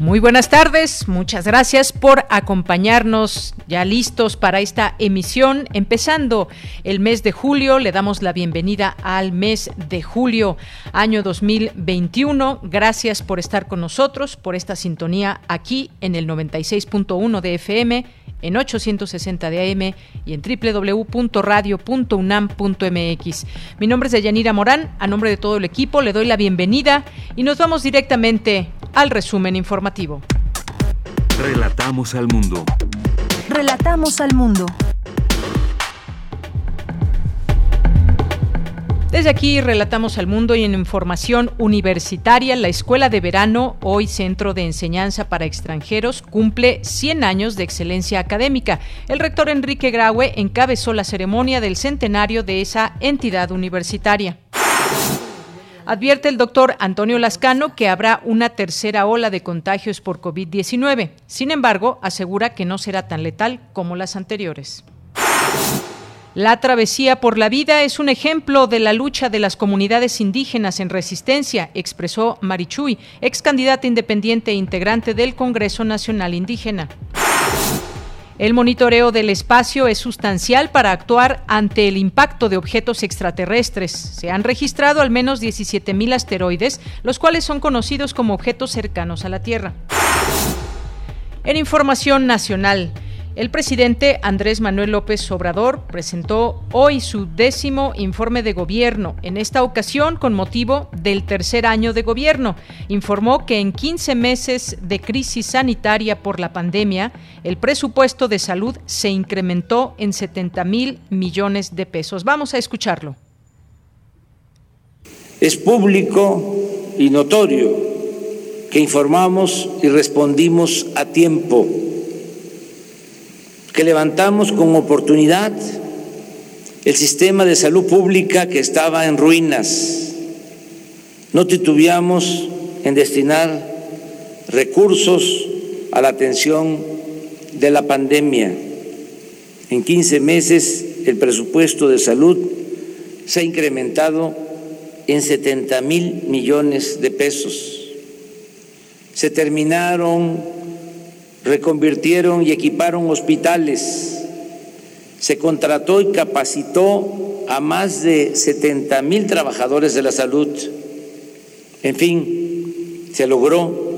Muy buenas tardes, muchas gracias por acompañarnos ya listos para esta emisión. Empezando el mes de julio, le damos la bienvenida al mes de julio, año 2021. Gracias por estar con nosotros, por esta sintonía aquí en el 96.1 de FM en 860 de AM y en www.radio.unam.mx. Mi nombre es Deyanira Morán, a nombre de todo el equipo le doy la bienvenida y nos vamos directamente al resumen informativo. Relatamos al mundo. Relatamos al mundo. Desde aquí relatamos al mundo y en información universitaria, la Escuela de Verano, hoy Centro de Enseñanza para Extranjeros, cumple 100 años de excelencia académica. El rector Enrique Graue encabezó la ceremonia del centenario de esa entidad universitaria. Advierte el doctor Antonio Lascano que habrá una tercera ola de contagios por COVID-19. Sin embargo, asegura que no será tan letal como las anteriores. La travesía por la vida es un ejemplo de la lucha de las comunidades indígenas en resistencia, expresó Marichuy, ex candidata independiente e integrante del Congreso Nacional Indígena. El monitoreo del espacio es sustancial para actuar ante el impacto de objetos extraterrestres. Se han registrado al menos 17.000 asteroides, los cuales son conocidos como objetos cercanos a la Tierra. En información nacional, el presidente Andrés Manuel López Obrador presentó hoy su décimo informe de gobierno, en esta ocasión con motivo del tercer año de gobierno. Informó que en 15 meses de crisis sanitaria por la pandemia, el presupuesto de salud se incrementó en 70 mil millones de pesos. Vamos a escucharlo. Es público y notorio que informamos y respondimos a tiempo levantamos con oportunidad el sistema de salud pública que estaba en ruinas. No titubeamos en destinar recursos a la atención de la pandemia. En 15 meses el presupuesto de salud se ha incrementado en 70 mil millones de pesos. Se terminaron reconvirtieron y equiparon hospitales, se contrató y capacitó a más de 70 mil trabajadores de la salud. En fin, se logró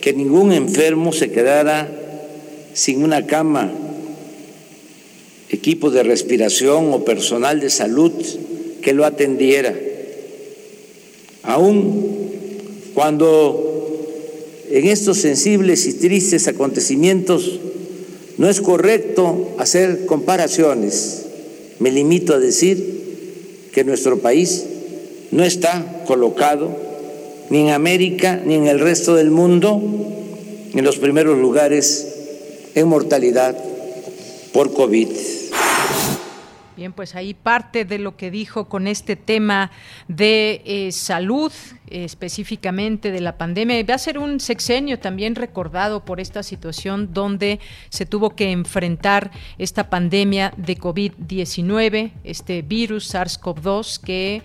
que ningún enfermo se quedara sin una cama, equipo de respiración o personal de salud que lo atendiera. Aún cuando en estos sensibles y tristes acontecimientos no es correcto hacer comparaciones. Me limito a decir que nuestro país no está colocado ni en América ni en el resto del mundo en los primeros lugares en mortalidad por COVID. Bien, pues ahí parte de lo que dijo con este tema de eh, salud, específicamente de la pandemia. Va a ser un sexenio también recordado por esta situación donde se tuvo que enfrentar esta pandemia de COVID-19, este virus SARS-CoV-2 que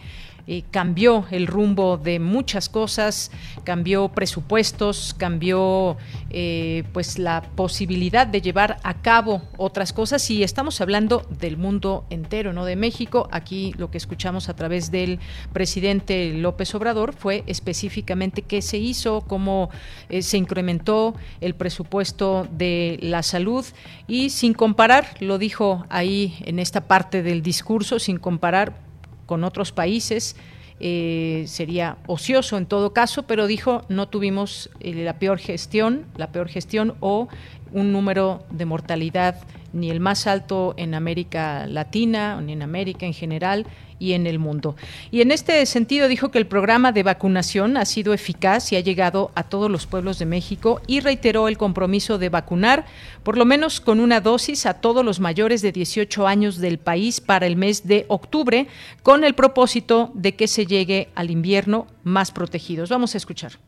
eh, cambió el rumbo de muchas cosas, cambió presupuestos, cambió eh, pues la posibilidad de llevar a cabo otras cosas. Y estamos hablando del mundo entero, no de México. Aquí lo que escuchamos a través del presidente López Obrador fue específicamente qué se hizo, cómo eh, se incrementó el presupuesto de la salud. Y sin comparar, lo dijo ahí en esta parte del discurso, sin comparar con otros países. Eh, sería ocioso en todo caso, pero dijo no tuvimos eh, la peor gestión, la peor gestión o un número de mortalidad ni el más alto en América Latina, ni en América en general, y en el mundo. Y en este sentido dijo que el programa de vacunación ha sido eficaz y ha llegado a todos los pueblos de México y reiteró el compromiso de vacunar por lo menos con una dosis a todos los mayores de 18 años del país para el mes de octubre con el propósito de que se llegue al invierno más protegidos. Vamos a escuchar.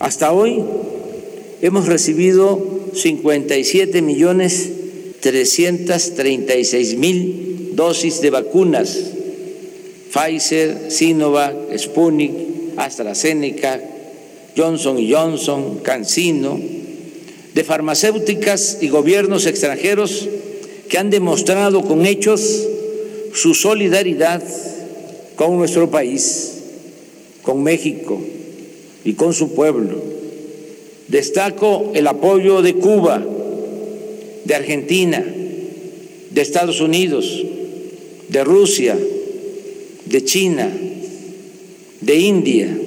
Hasta hoy hemos recibido 57 millones 336 mil dosis de vacunas Pfizer, Sinovac, Sputnik, AstraZeneca, Johnson Johnson, CanSino, de farmacéuticas y gobiernos extranjeros que han demostrado con hechos su solidaridad con nuestro país, con México y con su pueblo. Destaco el apoyo de Cuba, de Argentina, de Estados Unidos, de Rusia, de China, de India.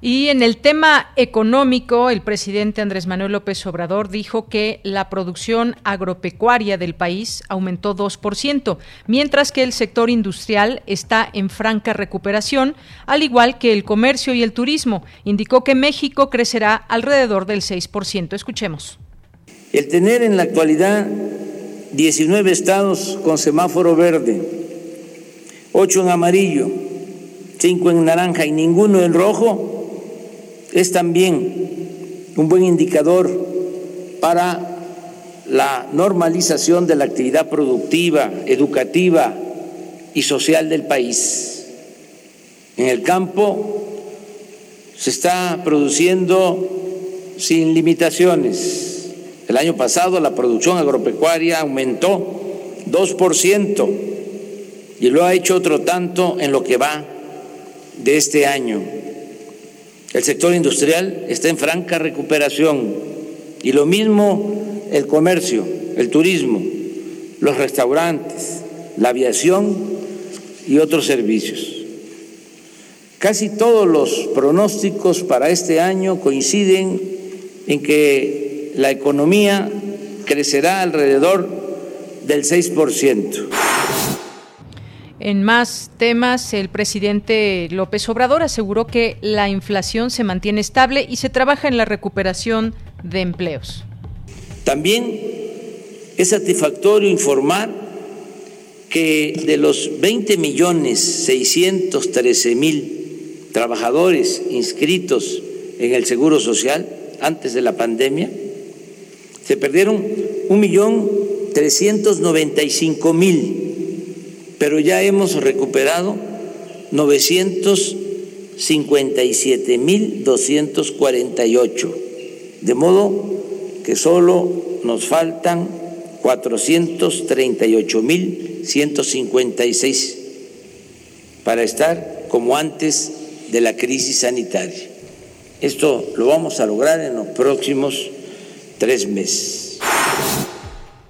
Y en el tema económico, el presidente Andrés Manuel López Obrador dijo que la producción agropecuaria del país aumentó 2%, mientras que el sector industrial está en franca recuperación, al igual que el comercio y el turismo. Indicó que México crecerá alrededor del 6%. Escuchemos. El tener en la actualidad 19 estados con semáforo verde, ocho en amarillo, cinco en naranja y ninguno en rojo, es también un buen indicador para la normalización de la actividad productiva, educativa y social del país. En el campo se está produciendo sin limitaciones. El año pasado la producción agropecuaria aumentó 2% y lo ha hecho otro tanto en lo que va de este año. El sector industrial está en franca recuperación y lo mismo el comercio, el turismo, los restaurantes, la aviación y otros servicios. Casi todos los pronósticos para este año coinciden en que la economía crecerá alrededor del 6%. En más temas, el presidente López Obrador aseguró que la inflación se mantiene estable y se trabaja en la recuperación de empleos. También es satisfactorio informar que de los 20 millones 613 mil trabajadores inscritos en el Seguro Social antes de la pandemia, se perdieron un millón 395 mil pero ya hemos recuperado 957.248, de modo que solo nos faltan 438.156 para estar como antes de la crisis sanitaria. Esto lo vamos a lograr en los próximos tres meses.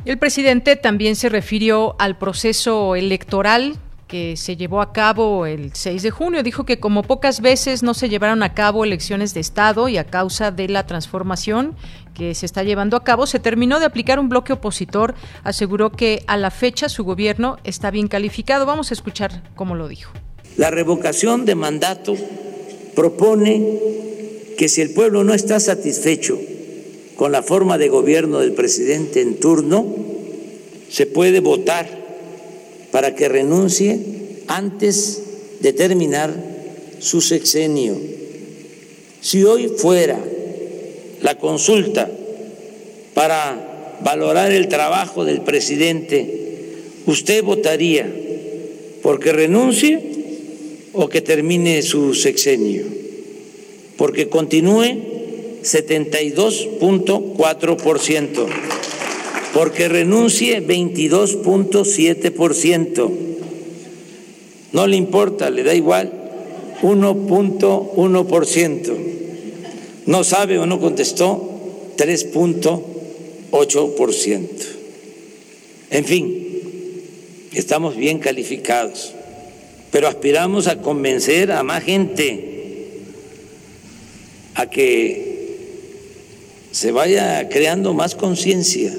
El presidente también se refirió al proceso electoral que se llevó a cabo el 6 de junio. Dijo que como pocas veces no se llevaron a cabo elecciones de Estado y a causa de la transformación que se está llevando a cabo, se terminó de aplicar un bloque opositor. Aseguró que a la fecha su gobierno está bien calificado. Vamos a escuchar cómo lo dijo. La revocación de mandato propone que si el pueblo no está satisfecho con la forma de gobierno del presidente en turno, se puede votar para que renuncie antes de terminar su sexenio. Si hoy fuera la consulta para valorar el trabajo del presidente, ¿usted votaría porque renuncie o que termine su sexenio? Porque continúe 72.4%, porque renuncie 22.7%. No le importa, le da igual 1.1%. No sabe o no contestó 3.8%. En fin, estamos bien calificados, pero aspiramos a convencer a más gente a que se vaya creando más conciencia.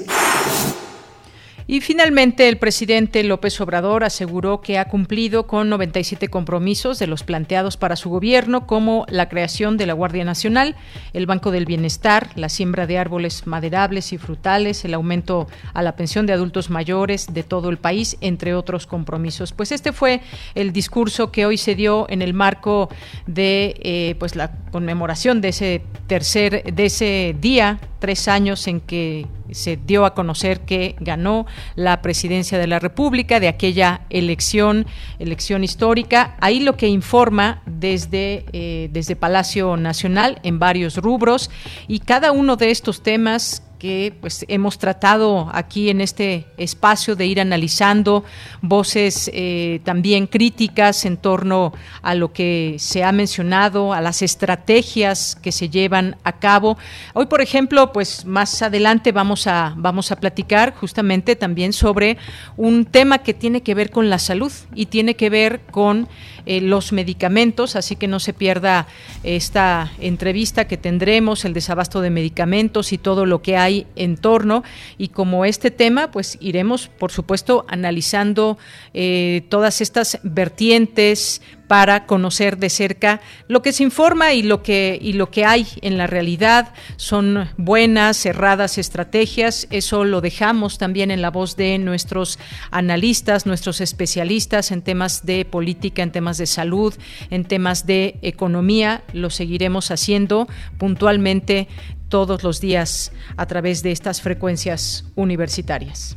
Y finalmente, el presidente López Obrador aseguró que ha cumplido con 97 compromisos de los planteados para su gobierno, como la creación de la Guardia Nacional, el Banco del Bienestar, la siembra de árboles maderables y frutales, el aumento a la pensión de adultos mayores de todo el país, entre otros compromisos. Pues este fue el discurso que hoy se dio en el marco de eh, pues la conmemoración de ese tercer, de ese día tres años en que se dio a conocer que ganó la presidencia de la República de aquella elección, elección histórica. Ahí lo que informa desde, eh, desde Palacio Nacional en varios rubros y cada uno de estos temas que pues hemos tratado aquí en este espacio de ir analizando voces eh, también críticas en torno a lo que se ha mencionado, a las estrategias que se llevan a cabo. Hoy, por ejemplo, pues más adelante vamos a vamos a platicar justamente también sobre un tema que tiene que ver con la salud y tiene que ver con eh, los medicamentos, así que no se pierda esta entrevista que tendremos, el desabasto de medicamentos y todo lo que hay en torno. Y como este tema, pues iremos, por supuesto, analizando eh, todas estas vertientes, para conocer de cerca lo que se informa y lo que, y lo que hay en la realidad. Son buenas, cerradas estrategias. Eso lo dejamos también en la voz de nuestros analistas, nuestros especialistas en temas de política, en temas de salud, en temas de economía. Lo seguiremos haciendo puntualmente todos los días a través de estas frecuencias universitarias.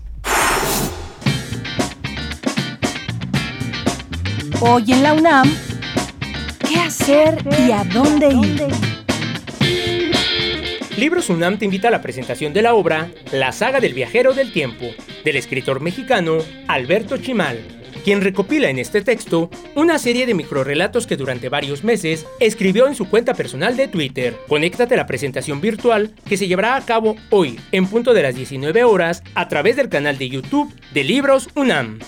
Hoy en la UNAM, ¿qué hacer y a dónde ir? Libros UNAM te invita a la presentación de la obra La saga del viajero del tiempo, del escritor mexicano Alberto Chimal, quien recopila en este texto una serie de microrelatos que durante varios meses escribió en su cuenta personal de Twitter. Conéctate a la presentación virtual que se llevará a cabo hoy, en punto de las 19 horas, a través del canal de YouTube de Libros UNAM.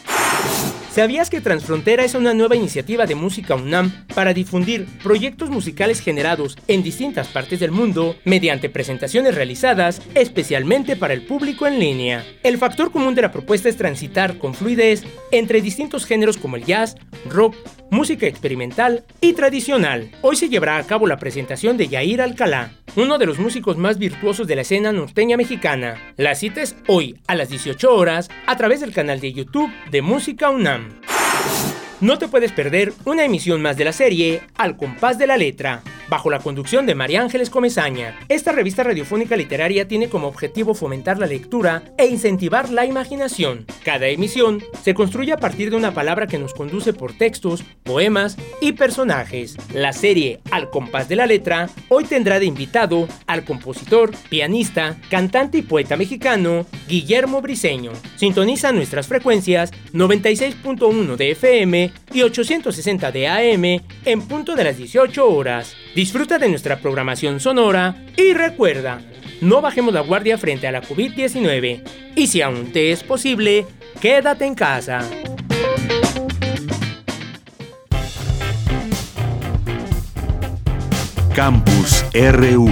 ¿Sabías que Transfrontera es una nueva iniciativa de música UNAM para difundir proyectos musicales generados en distintas partes del mundo mediante presentaciones realizadas especialmente para el público en línea? El factor común de la propuesta es transitar con fluidez entre distintos géneros como el jazz, rock, música experimental y tradicional. Hoy se llevará a cabo la presentación de Yair Alcalá, uno de los músicos más virtuosos de la escena norteña mexicana. La cita es hoy a las 18 horas a través del canal de YouTube de Música UNAM. him No te puedes perder una emisión más de la serie Al compás de la letra bajo la conducción de María Ángeles Comezaña. Esta revista radiofónica literaria tiene como objetivo fomentar la lectura e incentivar la imaginación. Cada emisión se construye a partir de una palabra que nos conduce por textos, poemas y personajes. La serie Al compás de la letra hoy tendrá de invitado al compositor, pianista, cantante y poeta mexicano Guillermo Briseño. Sintoniza nuestras frecuencias 96.1 de FM y 860 de AM en punto de las 18 horas. Disfruta de nuestra programación sonora y recuerda, no bajemos la guardia frente a la COVID-19 y si aún te es posible, quédate en casa. Campus RU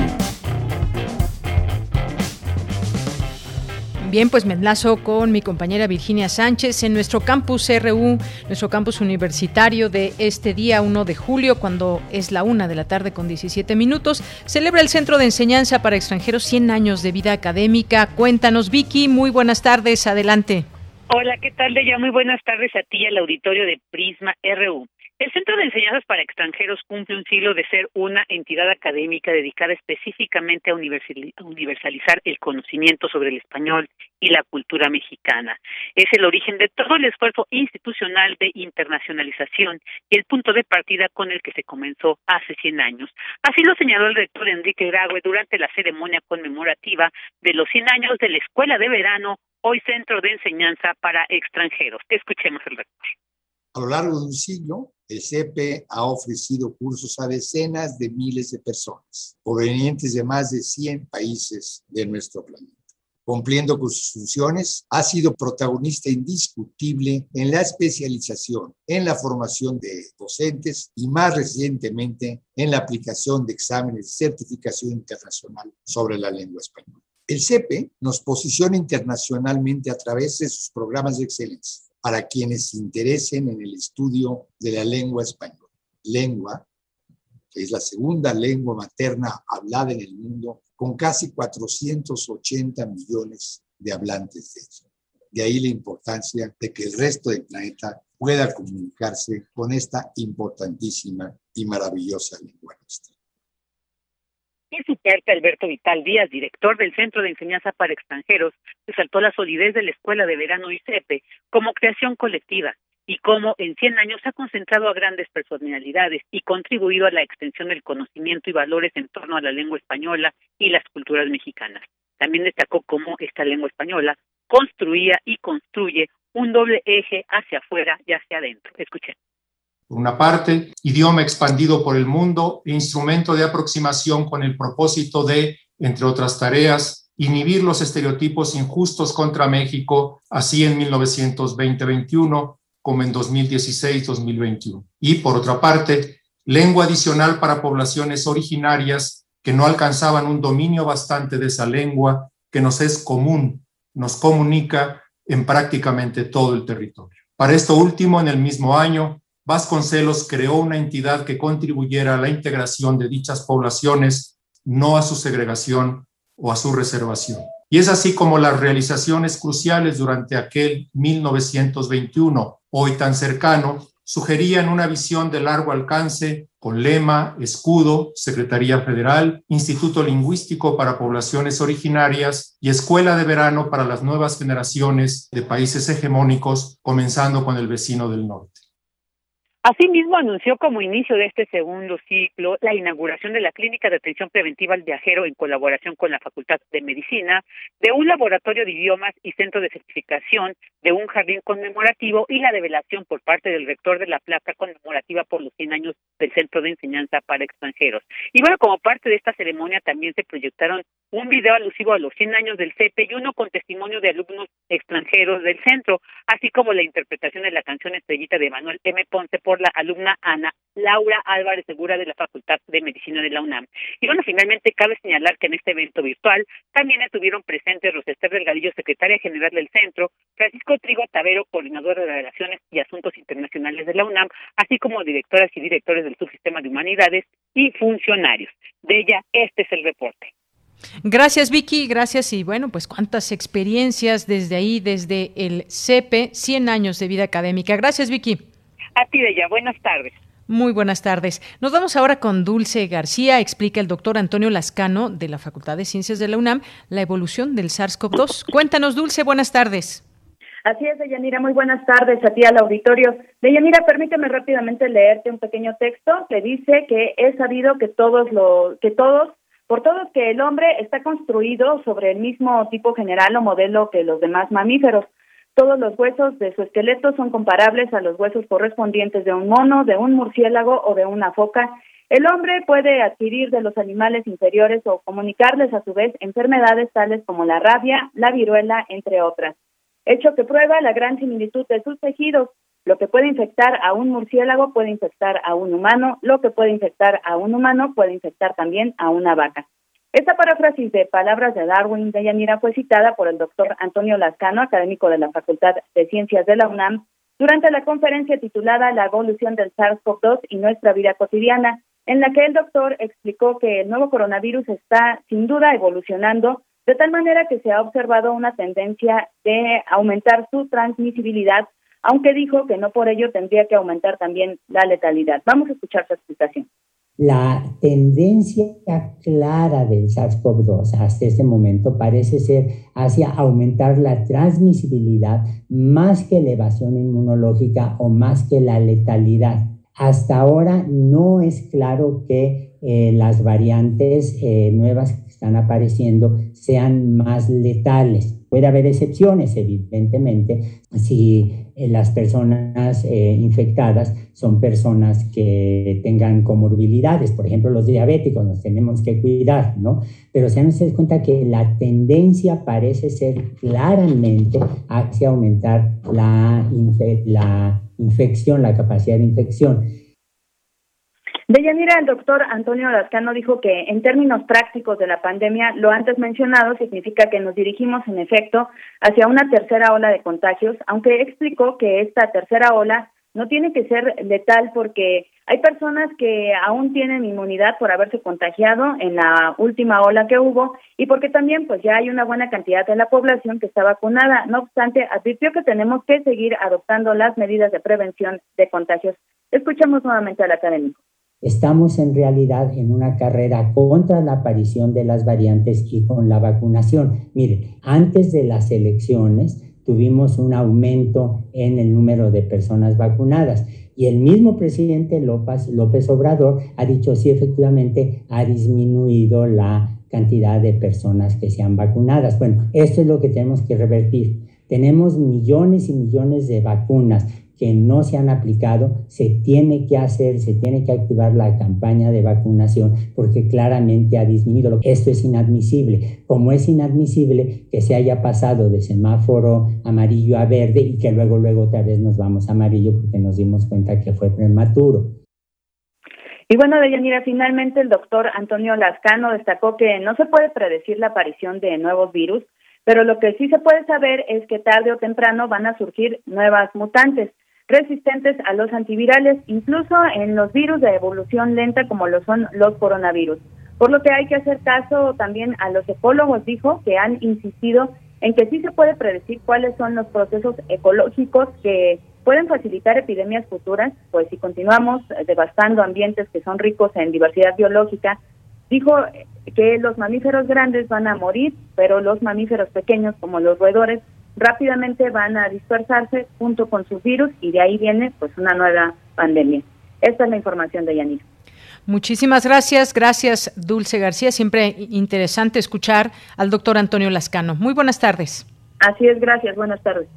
Bien, pues me enlazo con mi compañera Virginia Sánchez en nuestro campus RU, nuestro campus universitario de este día 1 de julio, cuando es la una de la tarde con 17 minutos. Celebra el Centro de Enseñanza para Extranjeros 100 años de vida académica. Cuéntanos, Vicky, muy buenas tardes, adelante. Hola, ¿qué tal, ya Muy buenas tardes a ti al auditorio de Prisma RU. El Centro de Enseñanzas para Extranjeros cumple un siglo de ser una entidad académica dedicada específicamente a universalizar el conocimiento sobre el español y la cultura mexicana. Es el origen de todo el esfuerzo institucional de internacionalización y el punto de partida con el que se comenzó hace 100 años. Así lo señaló el rector Enrique Grague durante la ceremonia conmemorativa de los 100 años de la Escuela de Verano, hoy Centro de Enseñanza para Extranjeros. Escuchemos el rector. A lo largo de un siglo, el CEPE ha ofrecido cursos a decenas de miles de personas, provenientes de más de 100 países de nuestro planeta. Cumpliendo con sus funciones, ha sido protagonista indiscutible en la especialización, en la formación de docentes y más recientemente en la aplicación de exámenes de certificación internacional sobre la lengua española. El CEPE nos posiciona internacionalmente a través de sus programas de excelencia para quienes se interesen en el estudio de la lengua española. Lengua que es la segunda lengua materna hablada en el mundo, con casi 480 millones de hablantes de eso. De ahí la importancia de que el resto del planeta pueda comunicarse con esta importantísima y maravillosa lengua nuestra. En su parte, Alberto Vital Díaz, director del Centro de Enseñanza para Extranjeros, resaltó la solidez de la Escuela de Verano ICEPE como creación colectiva y cómo en 100 años ha concentrado a grandes personalidades y contribuido a la extensión del conocimiento y valores en torno a la lengua española y las culturas mexicanas. También destacó cómo esta lengua española construía y construye un doble eje hacia afuera y hacia adentro. Escuchen. Por una parte, idioma expandido por el mundo e instrumento de aproximación con el propósito de, entre otras tareas, inhibir los estereotipos injustos contra México, así en 1920-21 como en 2016-2021. Y por otra parte, lengua adicional para poblaciones originarias que no alcanzaban un dominio bastante de esa lengua que nos es común, nos comunica en prácticamente todo el territorio. Para esto último, en el mismo año, Vasconcelos creó una entidad que contribuyera a la integración de dichas poblaciones, no a su segregación o a su reservación. Y es así como las realizaciones cruciales durante aquel 1921 hoy tan cercano, sugerían una visión de largo alcance con lema, escudo, Secretaría Federal, Instituto Lingüístico para Poblaciones Originarias y Escuela de Verano para las nuevas generaciones de países hegemónicos, comenzando con el vecino del norte. Asimismo, anunció como inicio de este segundo ciclo la inauguración de la Clínica de Atención Preventiva al Viajero en colaboración con la Facultad de Medicina, de un laboratorio de idiomas y centro de certificación, de un jardín conmemorativo y la develación por parte del rector de la placa conmemorativa por los 100 años del Centro de Enseñanza para Extranjeros. Y bueno, como parte de esta ceremonia también se proyectaron un video alusivo a los 100 años del CEPE y uno con testimonio de alumnos extranjeros del centro, así como la interpretación de la canción Estrellita de Manuel M. Ponce por la alumna Ana Laura Álvarez Segura de la Facultad de Medicina de la UNAM. Y bueno, finalmente cabe señalar que en este evento virtual también estuvieron presentes Rosester Delgadillo, secretaria general del centro, Francisco Trigo Tavero, coordinador de Relaciones y Asuntos Internacionales de la UNAM, así como directoras y directores del subsistema de humanidades y funcionarios. De ella, este es el reporte. Gracias Vicky, gracias y bueno, pues cuántas experiencias desde ahí, desde el CEPE, 100 años de vida académica. Gracias Vicky. A ti de ella, buenas tardes. Muy buenas tardes. Nos vamos ahora con Dulce García. Explica el doctor Antonio Lascano de la Facultad de Ciencias de la UNAM la evolución del SARS-CoV-2. Cuéntanos, Dulce, buenas tardes. Así es, Deyanira, muy buenas tardes a ti al auditorio. Deyanira, permíteme rápidamente leerte un pequeño texto que dice que es sabido que todos lo, que todos por todo que el hombre está construido sobre el mismo tipo general o modelo que los demás mamíferos. Todos los huesos de su esqueleto son comparables a los huesos correspondientes de un mono, de un murciélago o de una foca. El hombre puede adquirir de los animales inferiores o comunicarles a su vez enfermedades tales como la rabia, la viruela, entre otras. Hecho que prueba la gran similitud de sus tejidos, lo que puede infectar a un murciélago puede infectar a un humano, lo que puede infectar a un humano puede infectar también a una vaca. Esta paráfrasis de palabras de Darwin de Yanira fue citada por el doctor Antonio Lascano, académico de la Facultad de Ciencias de la UNAM, durante la conferencia titulada La evolución del SARS-CoV-2 y nuestra vida cotidiana, en la que el doctor explicó que el nuevo coronavirus está sin duda evolucionando de tal manera que se ha observado una tendencia de aumentar su transmisibilidad aunque dijo que no por ello tendría que aumentar también la letalidad. Vamos a escuchar su explicación. La tendencia clara del SARS-CoV-2 hasta este momento parece ser hacia aumentar la transmisibilidad más que elevación inmunológica o más que la letalidad. Hasta ahora no es claro que eh, las variantes eh, nuevas que están apareciendo sean más letales Puede haber excepciones, evidentemente, si las personas eh, infectadas son personas que tengan comorbilidades, por ejemplo, los diabéticos, nos tenemos que cuidar, ¿no? Pero se han dado cuenta que la tendencia parece ser claramente hacia aumentar la, la infección, la capacidad de infección. Deyanira, el doctor Antonio Lascano dijo que en términos prácticos de la pandemia, lo antes mencionado significa que nos dirigimos en efecto hacia una tercera ola de contagios, aunque explicó que esta tercera ola no tiene que ser letal porque hay personas que aún tienen inmunidad por haberse contagiado en la última ola que hubo y porque también pues ya hay una buena cantidad de la población que está vacunada. No obstante, advirtió que tenemos que seguir adoptando las medidas de prevención de contagios. Escuchamos nuevamente al académico. Estamos en realidad en una carrera contra la aparición de las variantes y con la vacunación. Mire, antes de las elecciones tuvimos un aumento en el número de personas vacunadas y el mismo presidente López, López Obrador ha dicho sí, efectivamente ha disminuido la cantidad de personas que sean vacunadas. Bueno, esto es lo que tenemos que revertir. Tenemos millones y millones de vacunas que no se han aplicado, se tiene que hacer, se tiene que activar la campaña de vacunación porque claramente ha disminuido. Esto es inadmisible. Como es inadmisible que se haya pasado de semáforo amarillo a verde y que luego, luego otra vez nos vamos amarillo porque nos dimos cuenta que fue prematuro. Y bueno, Deyanira, finalmente el doctor Antonio Lascano destacó que no se puede predecir la aparición de nuevos virus, pero lo que sí se puede saber es que tarde o temprano van a surgir nuevas mutantes resistentes a los antivirales, incluso en los virus de evolución lenta como lo son los coronavirus. Por lo que hay que hacer caso también a los ecólogos, dijo, que han insistido en que sí se puede predecir cuáles son los procesos ecológicos que pueden facilitar epidemias futuras, pues si continuamos devastando ambientes que son ricos en diversidad biológica, dijo que los mamíferos grandes van a morir, pero los mamíferos pequeños como los roedores rápidamente van a dispersarse junto con sus virus y de ahí viene pues una nueva pandemia. Esta es la información de Yanir. Muchísimas gracias, gracias Dulce García. Siempre interesante escuchar al doctor Antonio Lascano. Muy buenas tardes. Así es, gracias, buenas tardes.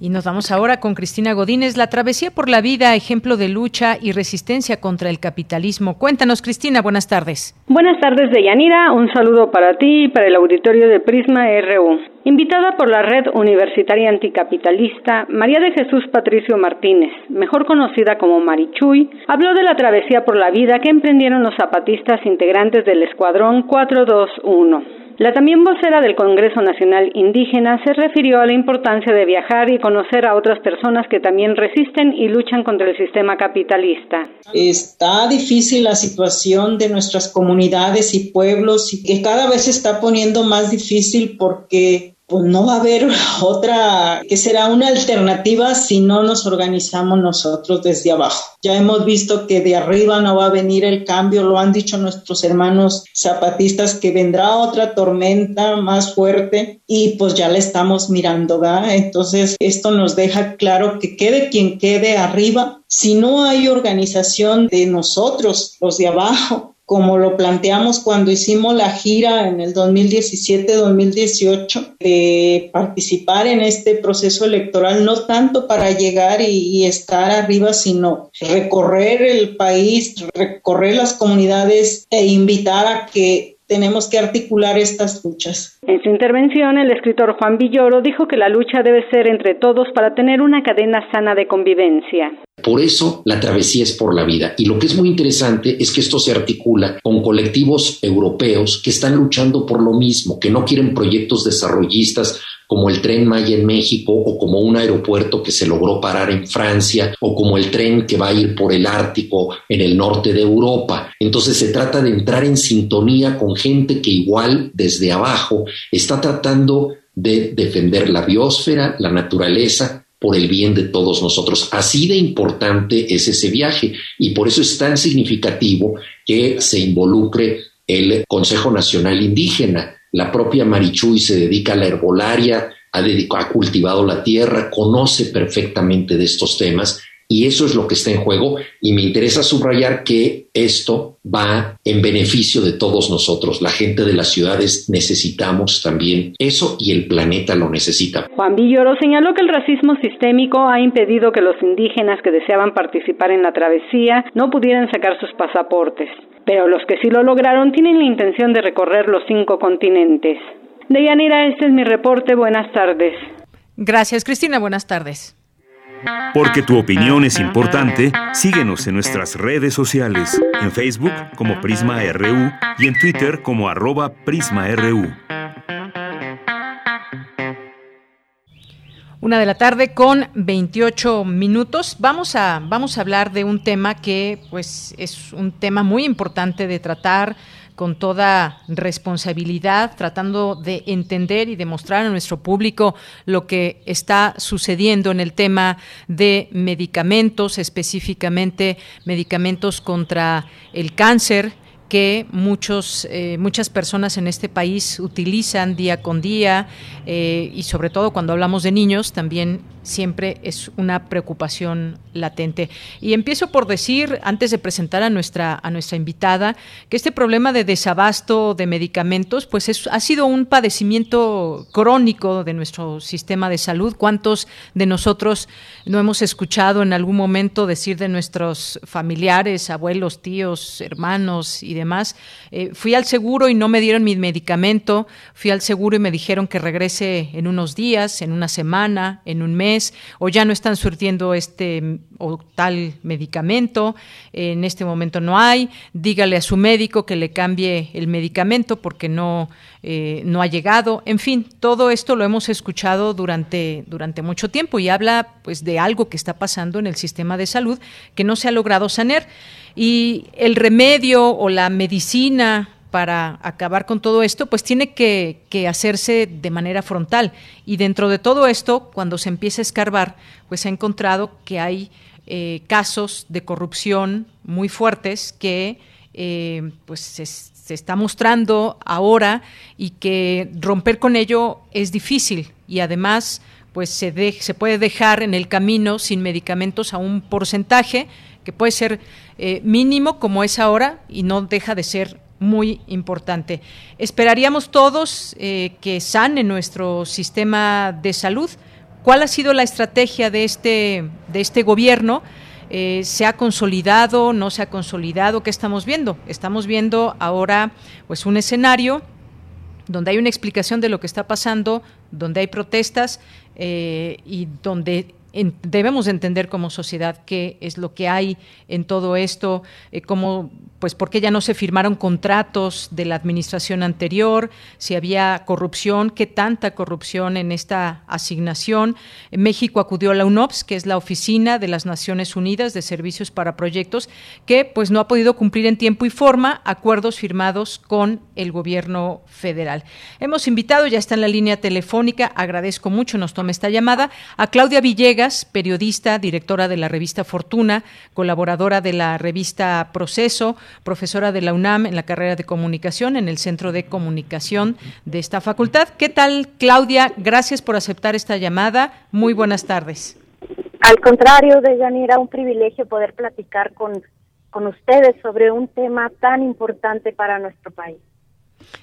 Y nos vamos ahora con Cristina Godínez, la travesía por la vida, ejemplo de lucha y resistencia contra el capitalismo. Cuéntanos, Cristina, buenas tardes. Buenas tardes, Deyanira. Un saludo para ti y para el auditorio de Prisma RU. Invitada por la Red Universitaria Anticapitalista, María de Jesús Patricio Martínez, mejor conocida como Marichuy, habló de la travesía por la vida que emprendieron los zapatistas integrantes del Escuadrón 421. La también vocera del Congreso Nacional Indígena se refirió a la importancia de viajar y conocer a otras personas que también resisten y luchan contra el sistema capitalista. Está difícil la situación de nuestras comunidades y pueblos y que cada vez se está poniendo más difícil porque pues no va a haber otra que será una alternativa si no nos organizamos nosotros desde abajo. Ya hemos visto que de arriba no va a venir el cambio, lo han dicho nuestros hermanos zapatistas que vendrá otra tormenta más fuerte y pues ya la estamos mirando, ¿verdad? Entonces esto nos deja claro que quede quien quede arriba, si no hay organización de nosotros, los de abajo, como lo planteamos cuando hicimos la gira en el 2017-2018, de participar en este proceso electoral, no tanto para llegar y, estar arriba, sino recorrer el país, recorrer las comunidades e invitar a que tenemos que articular estas luchas. En su intervención, el escritor Juan Villoro dijo que la lucha debe ser entre todos para tener una cadena sana de convivencia. Por eso la travesía es por la vida. Y lo que es muy interesante es que esto se articula con colectivos europeos que están luchando por lo mismo, que no quieren proyectos desarrollistas como el tren Maya en México o como un aeropuerto que se logró parar en Francia o como el tren que va a ir por el Ártico en el norte de Europa. Entonces se trata de entrar en sintonía con gente que igual desde abajo está tratando de defender la biosfera, la naturaleza, por el bien de todos nosotros. Así de importante es ese viaje y por eso es tan significativo que se involucre el Consejo Nacional Indígena, la propia Marichuy se dedica a la herbolaria, ha, ha cultivado la tierra, conoce perfectamente de estos temas y eso es lo que está en juego y me interesa subrayar que esto va en beneficio de todos nosotros. La gente de las ciudades necesitamos también eso y el planeta lo necesita. Juan Villoro señaló que el racismo sistémico ha impedido que los indígenas que deseaban participar en la travesía no pudieran sacar sus pasaportes, pero los que sí lo lograron tienen la intención de recorrer los cinco continentes. Deyanira, este es mi reporte. Buenas tardes. Gracias, Cristina. Buenas tardes. Porque tu opinión es importante, síguenos en nuestras redes sociales, en Facebook como Prisma RU y en Twitter como arroba PrismaRU. Una de la tarde con 28 minutos. Vamos a, vamos a hablar de un tema que pues, es un tema muy importante de tratar con toda responsabilidad, tratando de entender y demostrar a nuestro público lo que está sucediendo en el tema de medicamentos, específicamente medicamentos contra el cáncer que muchos, eh, muchas personas en este país utilizan día con día eh, y sobre todo cuando hablamos de niños también siempre es una preocupación latente. Y empiezo por decir, antes de presentar a nuestra, a nuestra invitada, que este problema de desabasto de medicamentos, pues es, ha sido un padecimiento crónico de nuestro sistema de salud. ¿Cuántos de nosotros no hemos escuchado en algún momento decir de nuestros familiares, abuelos, tíos, hermanos y demás, eh, fui al seguro y no me dieron mi medicamento, fui al seguro y me dijeron que regrese en unos días, en una semana, en un mes? O ya no están surtiendo este o tal medicamento, en este momento no hay, dígale a su médico que le cambie el medicamento porque no, eh, no ha llegado, en fin, todo esto lo hemos escuchado durante, durante mucho tiempo y habla pues de algo que está pasando en el sistema de salud que no se ha logrado sanar. Y el remedio o la medicina para acabar con todo esto, pues tiene que, hacerse de manera frontal. Y dentro de todo esto, cuando se empieza a escarbar, pues se ha encontrado que hay eh, casos de corrupción muy fuertes que eh, pues se, está mostrando ahora y que romper con ello es difícil y además pues se, se puede dejar en el camino sin medicamentos a un porcentaje que puede ser eh, mínimo como es ahora y no deja de ser muy importante. Esperaríamos todos eh, que sane nuestro sistema de salud. ¿Cuál ha sido la estrategia de este, de este gobierno? Eh, ¿Se ha consolidado? ¿No se ha consolidado? ¿Qué estamos viendo? Estamos viendo ahora pues un escenario donde hay una explicación de lo que está pasando, donde hay protestas eh, y donde debemos entender como sociedad qué es lo que hay en todo esto, cómo, pues por qué ya no se firmaron contratos de la administración anterior, si había corrupción, qué tanta corrupción en esta asignación. México acudió a la UNOPS, que es la Oficina de las Naciones Unidas de Servicios para Proyectos, que pues no ha podido cumplir en tiempo y forma acuerdos firmados con el gobierno federal. Hemos invitado, ya está en la línea telefónica, agradezco mucho, nos tome esta llamada, a Claudia Villegas, periodista, directora de la revista Fortuna, colaboradora de la revista Proceso, profesora de la UNAM en la carrera de comunicación en el Centro de Comunicación de esta facultad. ¿Qué tal, Claudia? Gracias por aceptar esta llamada. Muy buenas tardes. Al contrario, Deyanira, un privilegio poder platicar con, con ustedes sobre un tema tan importante para nuestro país.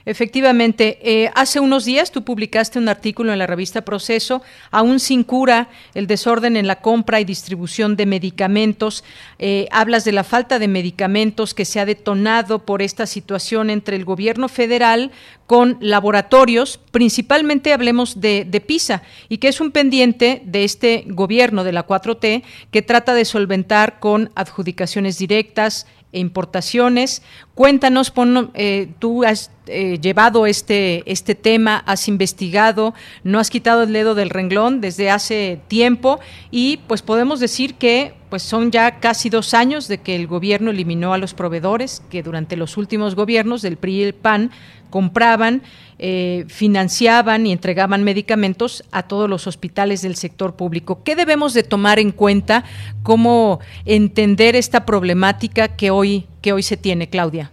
Efectivamente, eh, hace unos días tú publicaste un artículo en la revista Proceso, aún sin cura, el desorden en la compra y distribución de medicamentos. Eh, hablas de la falta de medicamentos que se ha detonado por esta situación entre el gobierno federal con laboratorios, principalmente hablemos de, de PISA, y que es un pendiente de este gobierno de la 4T que trata de solventar con adjudicaciones directas, e importaciones. Cuéntanos, eh, tú has eh, llevado este, este tema, has investigado, no has quitado el dedo del renglón desde hace tiempo y pues podemos decir que pues son ya casi dos años de que el gobierno eliminó a los proveedores que durante los últimos gobiernos del PRI y el PAN compraban, eh, financiaban y entregaban medicamentos a todos los hospitales del sector público. ¿Qué debemos de tomar en cuenta? ¿Cómo entender esta problemática que hoy, que hoy se tiene, Claudia?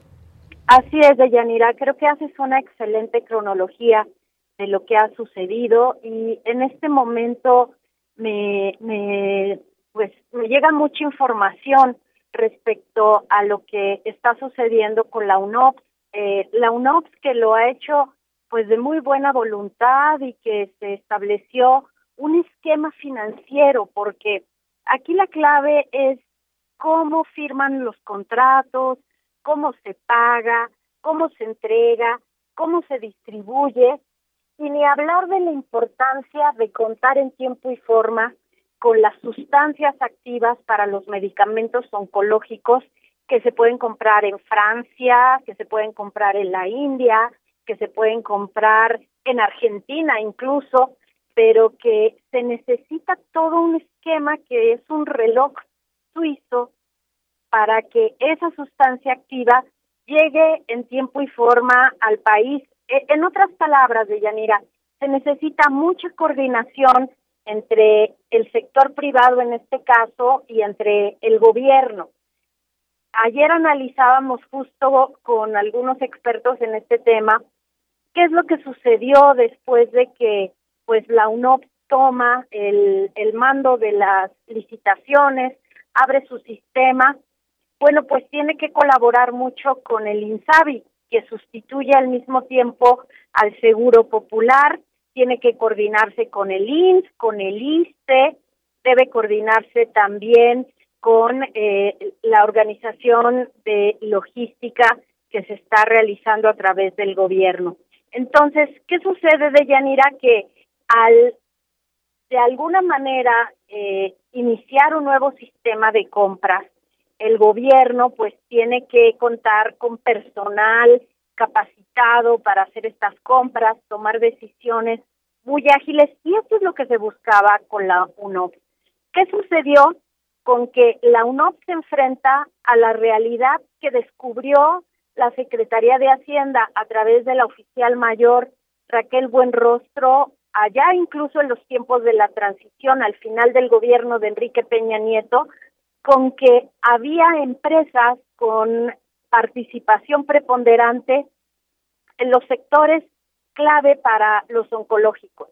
Así es, Deyanira. Creo que haces una excelente cronología de lo que ha sucedido y en este momento me, me pues me llega mucha información respecto a lo que está sucediendo con la UNOPS. Eh, la UNOPS que lo ha hecho pues de muy buena voluntad y que se estableció un esquema financiero, porque aquí la clave es cómo firman los contratos, cómo se paga, cómo se entrega, cómo se distribuye, y ni hablar de la importancia de contar en tiempo y forma con las sustancias activas para los medicamentos oncológicos que se pueden comprar en Francia, que se pueden comprar en la India, que se pueden comprar en Argentina incluso, pero que se necesita todo un esquema que es un reloj suizo para que esa sustancia activa llegue en tiempo y forma al país. E, en otras palabras, Deyanira, se necesita mucha coordinación entre el sector privado en este caso y entre el gobierno. Ayer analizábamos justo con algunos expertos en este tema qué es lo que sucedió después de que pues la UNOP toma el, el mando de las licitaciones, abre su sistema. Bueno, pues tiene que colaborar mucho con el INSABI, que sustituye al mismo tiempo al Seguro Popular tiene que coordinarse con el INS, con el ISTE, debe coordinarse también con eh, la organización de logística que se está realizando a través del gobierno. Entonces, ¿qué sucede de Yanira? Que al de alguna manera eh, iniciar un nuevo sistema de compras, el gobierno pues tiene que contar con personal capacitado para hacer estas compras, tomar decisiones muy ágiles y esto es lo que se buscaba con la UNOP. ¿Qué sucedió? Con que la UNOP se enfrenta a la realidad que descubrió la Secretaría de Hacienda a través de la oficial mayor Raquel Buenrostro, allá incluso en los tiempos de la transición al final del gobierno de Enrique Peña Nieto, con que había empresas con participación preponderante en los sectores clave para los oncológicos.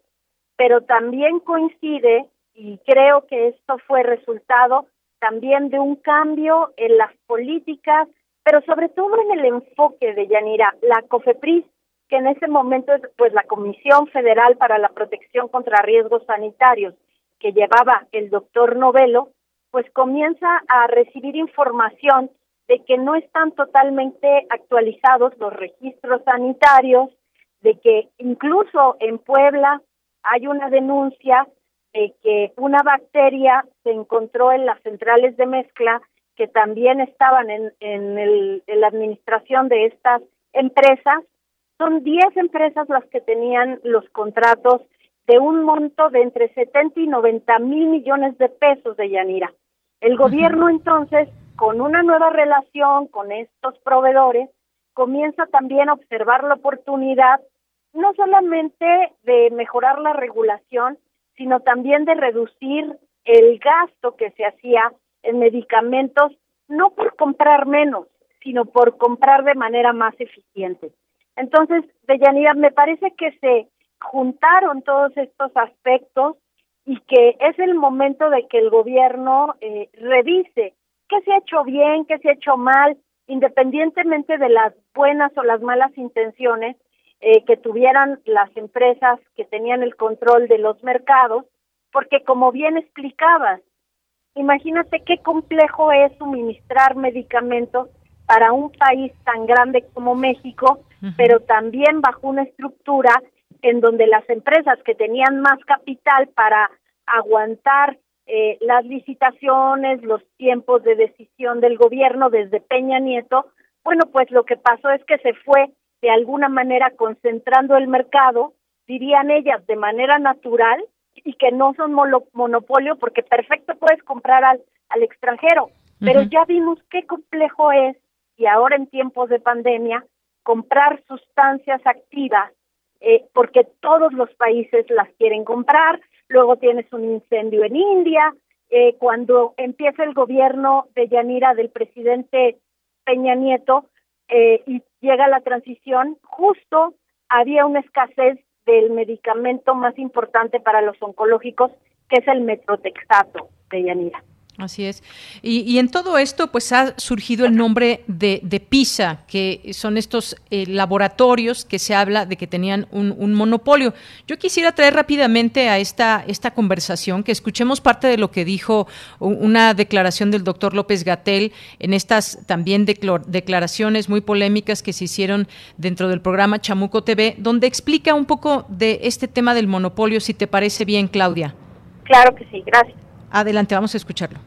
Pero también coincide, y creo que esto fue resultado también de un cambio en las políticas, pero sobre todo en el enfoque de Yanira, la COFEPRIS, que en ese momento es pues la Comisión Federal para la Protección contra Riesgos Sanitarios, que llevaba el doctor Novelo, pues comienza a recibir información de que no están totalmente actualizados los registros sanitarios, de que incluso en Puebla hay una denuncia de que una bacteria se encontró en las centrales de mezcla que también estaban en, en, el, en la administración de estas empresas. Son 10 empresas las que tenían los contratos de un monto de entre 70 y 90 mil millones de pesos de Yanira. El gobierno entonces con una nueva relación con estos proveedores, comienza también a observar la oportunidad no solamente de mejorar la regulación, sino también de reducir el gasto que se hacía en medicamentos, no por comprar menos, sino por comprar de manera más eficiente. Entonces, Deyanira, me parece que se juntaron todos estos aspectos y que es el momento de que el gobierno eh, revise qué se ha hecho bien, qué se ha hecho mal, independientemente de las buenas o las malas intenciones eh, que tuvieran las empresas que tenían el control de los mercados, porque como bien explicabas, imagínate qué complejo es suministrar medicamentos para un país tan grande como México, pero también bajo una estructura en donde las empresas que tenían más capital para aguantar eh, las licitaciones, los tiempos de decisión del gobierno desde Peña Nieto, bueno, pues lo que pasó es que se fue de alguna manera concentrando el mercado, dirían ellas, de manera natural y que no son monopolio porque perfecto puedes comprar al, al extranjero, pero ya vimos qué complejo es y ahora en tiempos de pandemia comprar sustancias activas eh, porque todos los países las quieren comprar, luego tienes un incendio en India, eh, cuando empieza el gobierno de Yanira del presidente Peña Nieto eh, y llega la transición, justo había una escasez del medicamento más importante para los oncológicos, que es el metrotexato de Yanira. Así es. Y, en todo esto, pues ha surgido el nombre de, PISA, que son estos eh, laboratorios que se habla de que tenían un, monopolio. Yo quisiera traer rápidamente a esta, esta conversación que escuchemos parte de lo que dijo una declaración del doctor López Gatel en estas también declaraciones muy polémicas que se hicieron dentro del programa Chamuco TV, donde explica un poco de este tema del monopolio, si te parece bien, Claudia. Claro que sí, gracias. Adelante, vamos a escucharlo.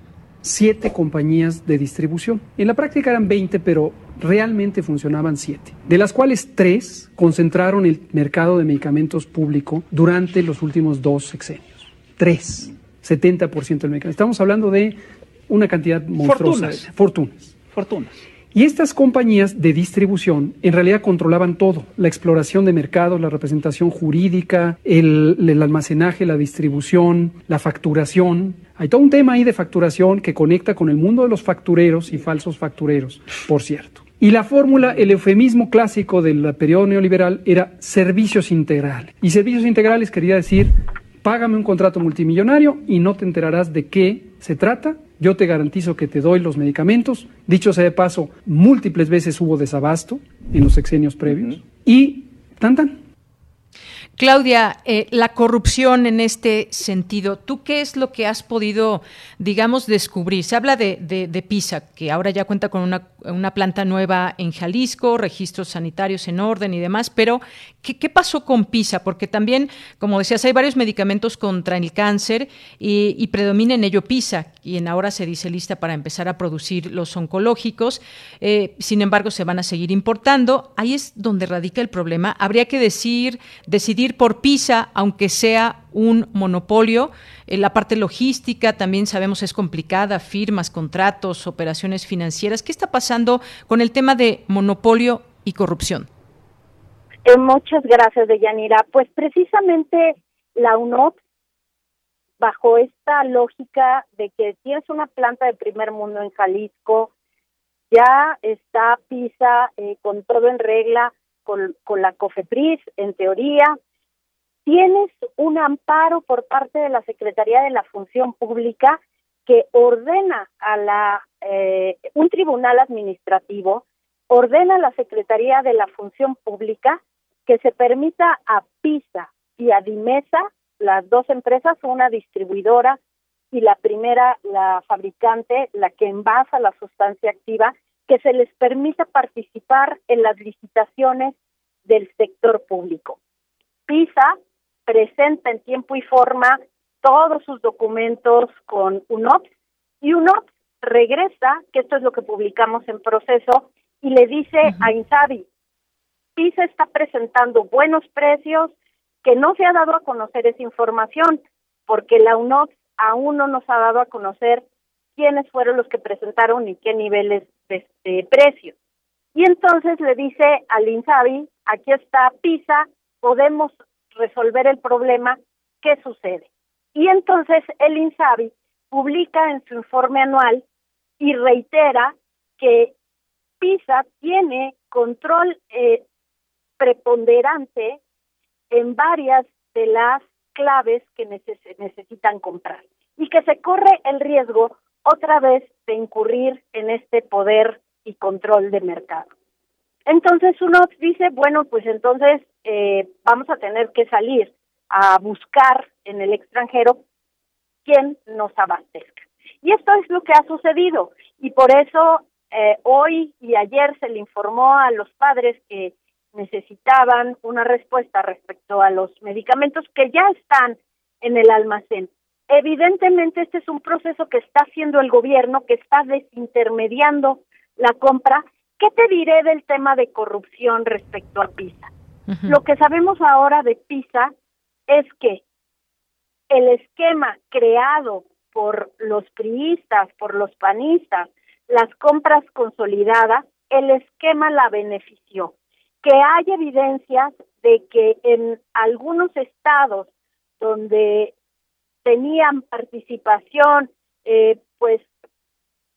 Siete compañías de distribución. En la práctica eran 20, pero realmente funcionaban siete, de las cuales tres concentraron el mercado de medicamentos público durante los últimos dos sexenios. Tres, 70% del mercado. Estamos hablando de una cantidad monstruosa. Fortunas. Fortunas. Fortunas. Y estas compañías de distribución en realidad controlaban todo, la exploración de mercados, la representación jurídica, el, almacenaje, la distribución, la facturación. Hay todo un tema ahí de facturación que conecta con el mundo de los factureros y falsos factureros, por cierto. Y la fórmula, el eufemismo clásico del periodo neoliberal era servicios integrales. Y servicios integrales quería decir, págame un contrato multimillonario y no te enterarás de qué se trata yo te garantizo que te doy los medicamentos. Dicho sea de paso, múltiples veces hubo desabasto en los sexenios previos. Y tan tan. Claudia, eh, la corrupción en este sentido, ¿tú qué es lo que has podido, digamos, descubrir? Se habla de, PISA, que ahora ya cuenta con una, planta nueva en Jalisco, registros sanitarios en orden y demás, pero ¿qué, pasó con PISA? Porque también, como decías, hay varios medicamentos contra el cáncer y, predomina en ello PISA, quien ahora se dice lista para empezar a producir los oncológicos, eh, sin embargo, se van a seguir importando. Ahí es donde radica el problema. Habría que decir, decidir por PISA, aunque sea un monopolio. Eh, la parte logística también sabemos es complicada, firmas, contratos, operaciones financieras. ¿Qué está pasando con el tema de monopolio y corrupción? Eh, muchas gracias, Deyanira. Pues precisamente la UNOP, bajo esta lógica de que tienes una planta de primer mundo en Jalisco, ya está PISA eh, con todo en regla, con, con la COFEPRIS, en teoría, tienes un amparo por parte de la Secretaría de la Función Pública que ordena a la eh, un tribunal administrativo ordena a la Secretaría de la Función Pública que se permita a PISA y a Dimesa, las dos empresas, una distribuidora y la primera, la fabricante, la que envasa la sustancia activa, que se les permita participar en las licitaciones del sector público. PISA presenta en tiempo y forma todos sus documentos con UNOPS y UNOPS regresa, que esto es lo que publicamos en proceso, y le dice a Insabi, PISA está presentando buenos precios, que no se ha dado a conocer esa información, porque la UNOPS aún no nos ha dado a conocer quiénes fueron los que presentaron y qué niveles de, de precios. Y entonces le dice al INSABI, aquí está PISA, podemos resolver el problema, ¿qué sucede? Y entonces el INSABI publica en su informe anual y reitera que PISA tiene control eh, preponderante en varias de las claves que necesitan comprar y que se corre el riesgo otra vez de incurrir en este poder y control de mercado. Entonces uno dice, bueno, pues entonces eh, vamos a tener que salir a buscar en el extranjero quien nos abastezca. Y esto es lo que ha sucedido. Y por eso eh, hoy y ayer se le informó a los padres que necesitaban una respuesta respecto a los medicamentos que ya están en el almacén. Evidentemente este es un proceso que está haciendo el gobierno, que está desintermediando la compra ¿Qué te diré del tema de corrupción respecto a PISA? Lo que sabemos ahora de PISA es que el esquema creado por los priistas, por los panistas, las compras consolidadas, el esquema la benefició. Que hay evidencias de que en algunos estados donde tenían participación, eh, pues,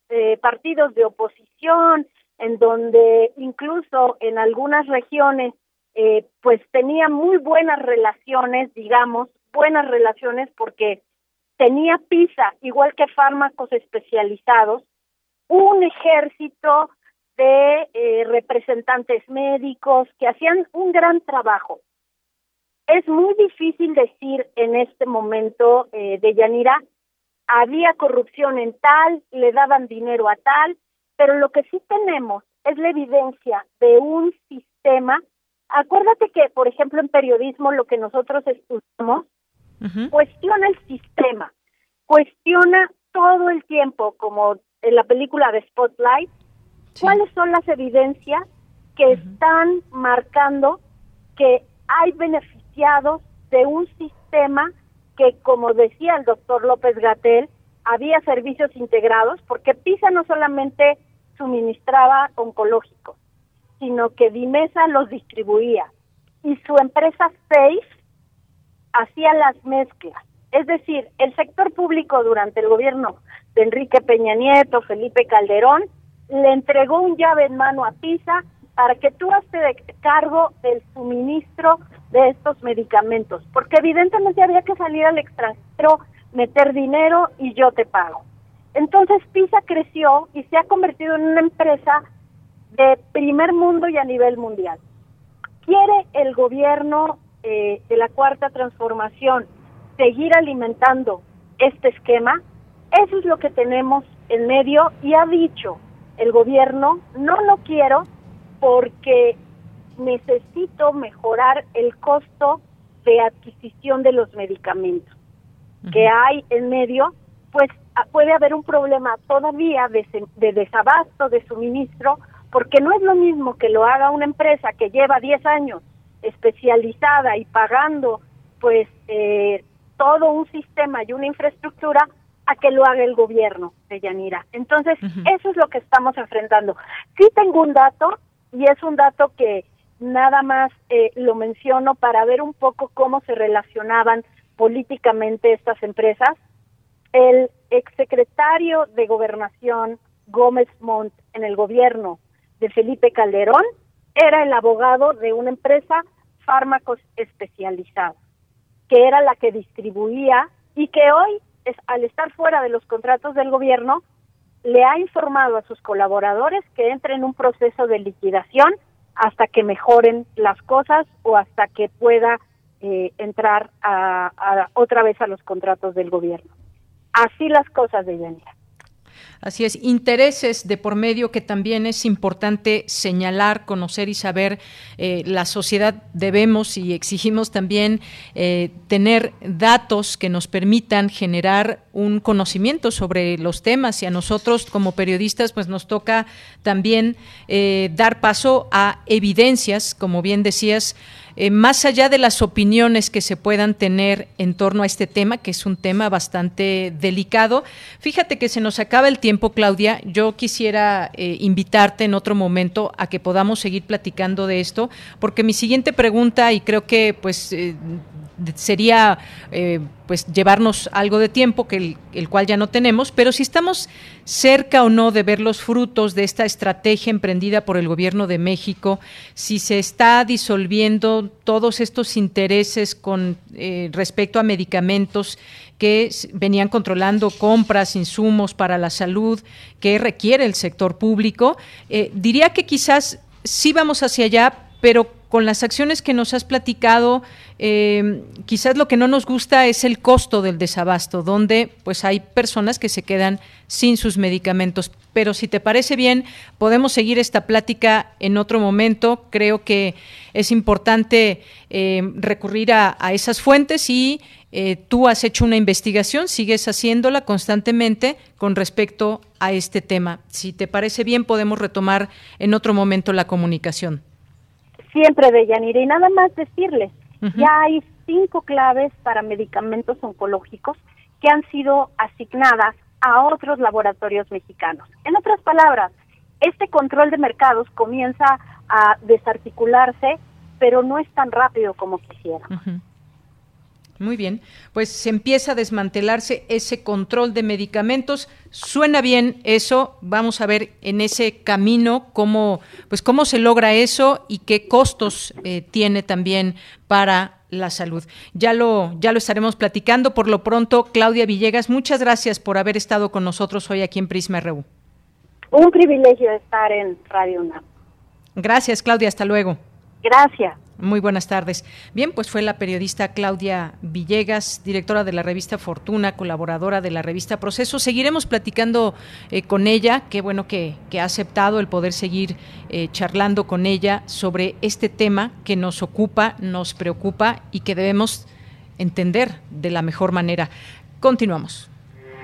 eh, partidos de oposición, en donde incluso en algunas regiones eh, pues tenía muy buenas relaciones, digamos, buenas relaciones porque tenía PISA, igual que fármacos especializados, un ejército de eh, representantes médicos que hacían un gran trabajo. Es muy difícil decir en este momento eh, de Yanira, había corrupción en tal, le daban dinero a tal, pero lo que sí tenemos es la evidencia de un sistema. Acuérdate que, por ejemplo, en periodismo lo que nosotros estudiamos cuestiona el sistema, cuestiona todo el tiempo, como en la película de Spotlight, cuáles son las evidencias que están marcando que hay beneficiados de un sistema que, como decía el doctor López Gatel, había servicios integrados, porque PISA no solamente suministraba oncológicos, sino que Dimesa los distribuía y su empresa Safe hacía las mezclas. Es decir, el sector público durante el gobierno de Enrique Peña Nieto, Felipe Calderón, le entregó un llave en mano a PISA para que tú haces cargo del suministro de estos medicamentos, porque evidentemente había que salir al extranjero, meter dinero y yo te pago. Entonces PISA creció y se ha convertido en una empresa de primer mundo y a nivel mundial. ¿Quiere el gobierno eh, de la cuarta transformación seguir alimentando este esquema? Eso es lo que tenemos en medio y ha dicho el gobierno, no lo quiero porque necesito mejorar el costo de adquisición de los medicamentos que hay en medio, pues ah, puede haber un problema todavía de, de, desabasto de suministro, porque no es lo mismo que lo haga una empresa que lleva 10 años especializada y pagando pues eh, todo un sistema y una infraestructura a que lo haga el gobierno de Yanira. Entonces, eso es lo que estamos enfrentando. Sí tengo un dato, y es un dato que nada más eh, lo menciono para ver un poco cómo se relacionaban políticamente estas empresas. El exsecretario de Gobernación Gómez Montt en el gobierno Felipe Calderón era el abogado de una empresa fármacos especializados, que era la que distribuía y que hoy, es, al estar fuera de los contratos del gobierno, le ha informado a sus colaboradores que entren en un proceso de liquidación hasta que mejoren las cosas o hasta que pueda eh, entrar otra vez a los contratos del gobierno. Así las cosas de Yanira. Así es, intereses de por medio que también es importante señalar, conocer y saber. Eh, la sociedad debemos y exigimos también eh, tener datos que nos permitan generar un conocimiento sobre los temas y a nosotros como periodistas pues nos toca también eh, dar paso a evidencias, como bien decías, eh, más allá de las opiniones que se puedan tener en torno a este tema, que es un tema bastante delicado. Fíjate que se nos acaba el tiempo, Claudia. Yo quisiera eh, invitarte en otro momento a que podamos seguir platicando de esto, porque mi siguiente pregunta, y creo que pues eh, sería eh, pues llevarnos algo de tiempo que el, cual ya no tenemos, pero si estamos cerca o no de ver los frutos de esta estrategia emprendida por el gobierno de México, si se está disolviendo todos estos intereses con eh, respecto a medicamentos que venían controlando compras, insumos para la salud que requiere el sector público, eh, diría que quizás sí vamos hacia allá, pero con las acciones que nos has platicado, eh, quizás lo que no nos gusta es el costo del desabasto, donde pues hay personas que se quedan sin sus medicamentos. Pero si te parece bien, podemos seguir esta plática en otro momento. Creo que es importante eh, recurrir a, esas fuentes y eh, tú has hecho una investigación, sigues haciéndola constantemente con respecto a este tema. Si te parece bien, podemos retomar en otro momento la comunicación siempre de Yanira. Y nada más decirles, ya hay cinco claves para medicamentos oncológicos que han sido asignadas a otros laboratorios mexicanos. En otras palabras, este control de mercados comienza a desarticularse, pero no es tan rápido como quisiera. Muy bien, pues se empieza a desmantelarse ese control de medicamentos. Suena bien eso. Vamos a ver en ese camino cómo, pues cómo se logra eso y qué costos eh, tiene también para la salud. Ya lo, ya lo estaremos platicando. Por lo pronto, Claudia Villegas, muchas gracias por haber estado con nosotros hoy aquí en Prisma RU. Un privilegio estar en Radio UNAM. Gracias, Claudia. Hasta luego. Gracias. Muy buenas tardes. Bien, pues fue la periodista Claudia Villegas, directora de la revista Fortuna, colaboradora de la revista Proceso. Seguiremos platicando eh, con ella. Qué bueno que, ha aceptado el poder seguir eh, charlando con ella sobre este tema que nos ocupa, nos preocupa y que debemos entender de la mejor manera. Continuamos.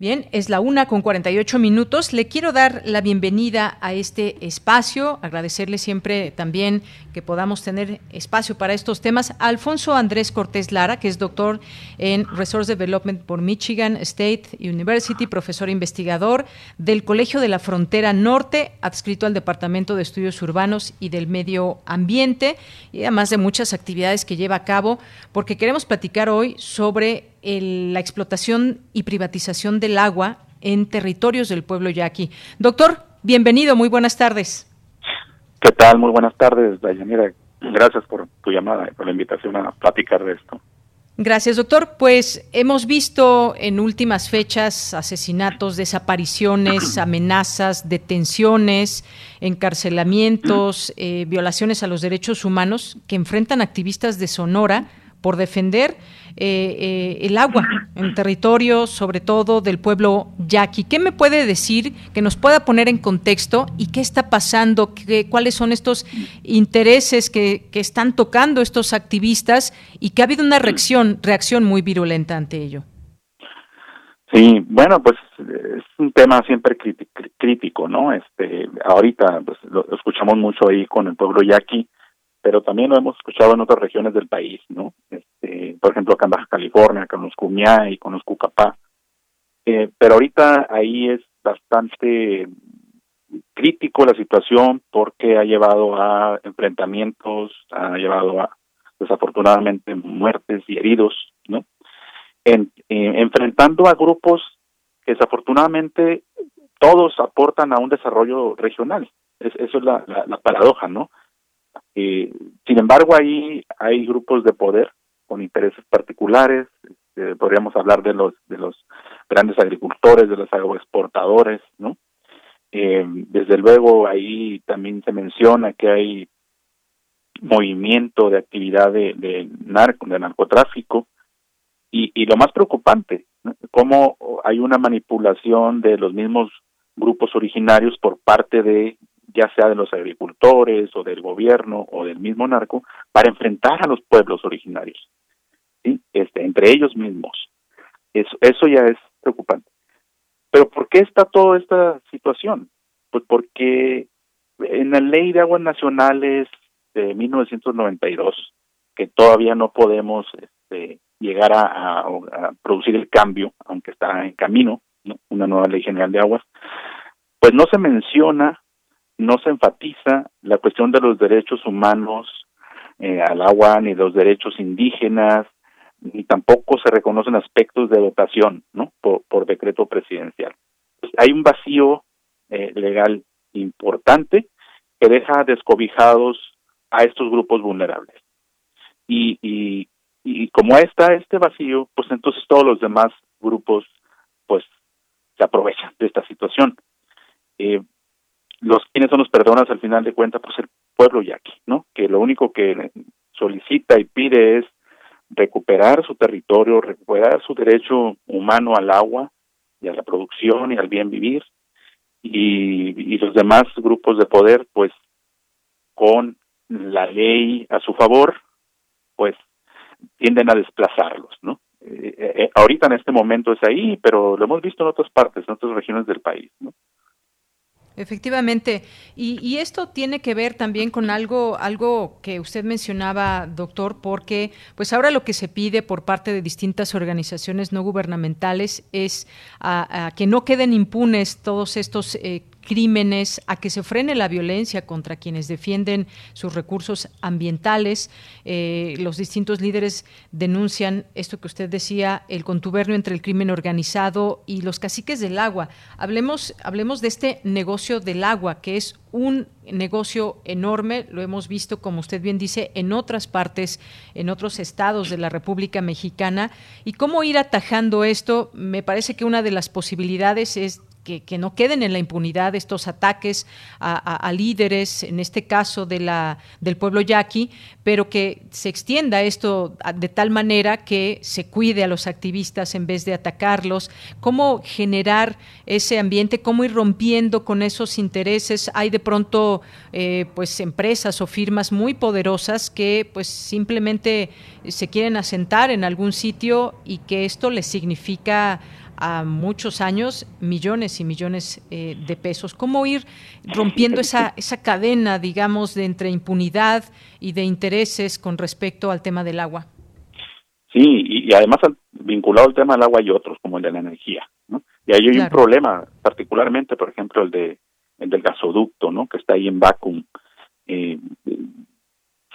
Bien, es la una con 48 minutos. Le quiero dar la bienvenida a este espacio, agradecerle siempre también que podamos tener espacio para estos temas. Alfonso Andrés Cortés Lara, que es doctor en Resource Development por Michigan State University, profesor investigador del Colegio de la Frontera Norte, adscrito al Departamento de Estudios Urbanos y del Medio Ambiente, y además de muchas actividades que lleva a cabo, porque queremos platicar hoy sobre la explotación y privatización del agua en territorios del pueblo yaqui. Doctor, bienvenido, muy buenas tardes. ¿Qué tal? Muy buenas tardes, Dayanira. Gracias por tu llamada y por la invitación a platicar de esto. Gracias, doctor. Pues hemos visto en últimas fechas asesinatos, desapariciones, amenazas, detenciones, encarcelamientos, eh, violaciones a los derechos humanos que enfrentan activistas de Sonora por defender eh, eh, el agua en territorio, sobre todo del pueblo yaqui. ¿Qué me puede decir que nos pueda poner en contexto y qué está pasando? Qué, ¿Cuáles son estos intereses que, que, están tocando estos activistas y que ha habido una reacción, reacción muy virulenta ante ello? Sí, bueno, pues es un tema siempre crítico, ¿no? Este, ahorita pues, lo escuchamos mucho ahí con el pueblo yaqui, pero también lo hemos escuchado en otras regiones del país, ¿no? Este, por ejemplo, acá en Baja California, con los Cumiá y con los Cucapá. Eh, pero ahorita ahí es bastante crítico la situación porque ha llevado a enfrentamientos, ha llevado a desafortunadamente muertes y heridos, ¿no? En, enfrentando a grupos que desafortunadamente todos aportan a un desarrollo regional. eso es la, la paradoja, ¿no? Eh, sin embargo, ahí hay grupos de poder con intereses particulares. Este, podríamos hablar de los de los grandes agricultores, de los agroexportadores, ¿no? Eh, desde luego ahí también se menciona que hay movimiento de actividad de, narco, de narcotráfico y, y lo más preocupante, cómo hay una manipulación de los mismos grupos originarios por parte de ya sea de los agricultores o del gobierno o del mismo narco, para enfrentar a los pueblos originarios, ¿sí? este, entre ellos mismos. Eso, eso ya es preocupante. Pero ¿por qué está toda esta situación? Pues porque en la ley de aguas nacionales de 1992, que todavía no podemos este, llegar a, a, producir el cambio, aunque está en camino, una nueva ley general de aguas, pues no se menciona no se enfatiza la cuestión de los derechos humanos eh, al agua, ni los derechos indígenas, ni tampoco se reconocen aspectos de dotación, ¿no? Por, decreto presidencial. Hay un vacío eh, legal importante que deja descobijados a estos grupos vulnerables. Y, y, y como está este vacío, pues entonces todos los demás grupos, pues, se aprovechan de esta situación. Eh, los quienes son los perdonas al final de cuentas pues el pueblo yaqui no que lo único que solicita y pide es recuperar su territorio recuperar su derecho humano al agua y a la producción y al bien vivir. Y, los demás grupos de poder pues con la ley a su favor pues tienden a desplazarlos no eh, eh, ahorita en este momento es ahí pero lo hemos visto en otras partes en otras regiones del país no Efectivamente, y, esto tiene que ver también con algo, algo que usted mencionaba, doctor, porque pues ahora lo que se pide por parte de distintas organizaciones no gubernamentales es a, que no queden impunes todos estos eh, crímenes, a que se frene la violencia contra quienes defienden sus recursos ambientales. Eh, los distintos líderes denuncian esto que usted decía, el contubernio entre el crimen organizado y los caciques del agua. Hablemos, hablemos de este negocio del agua, que es un negocio enorme, lo hemos visto, como usted bien dice, en otras partes, en otros estados de la República Mexicana. ¿Y cómo ir atajando esto? Me parece que una de las posibilidades es que, no queden en la impunidad estos ataques a, líderes, en este caso de la, del pueblo yaqui, pero que se extienda esto de tal manera que se cuide a los activistas en vez de atacarlos. ¿Cómo generar ese ambiente? ¿Cómo ir rompiendo con esos intereses? Hay de pronto eh, pues empresas o firmas muy poderosas que pues simplemente se quieren asentar en algún sitio y que esto les significa a muchos años millones y millones eh, de pesos. ¿Cómo ir rompiendo esa, esa cadena, digamos, de entre impunidad y de intereses con respecto al tema del agua? Sí, y, además vinculado al tema del agua hay otros, como el de la energía. ¿no? Y ahí hay un problema, particularmente, por ejemplo, el, de, el del gasoducto, ¿no? que está ahí en Vacuum. Eh,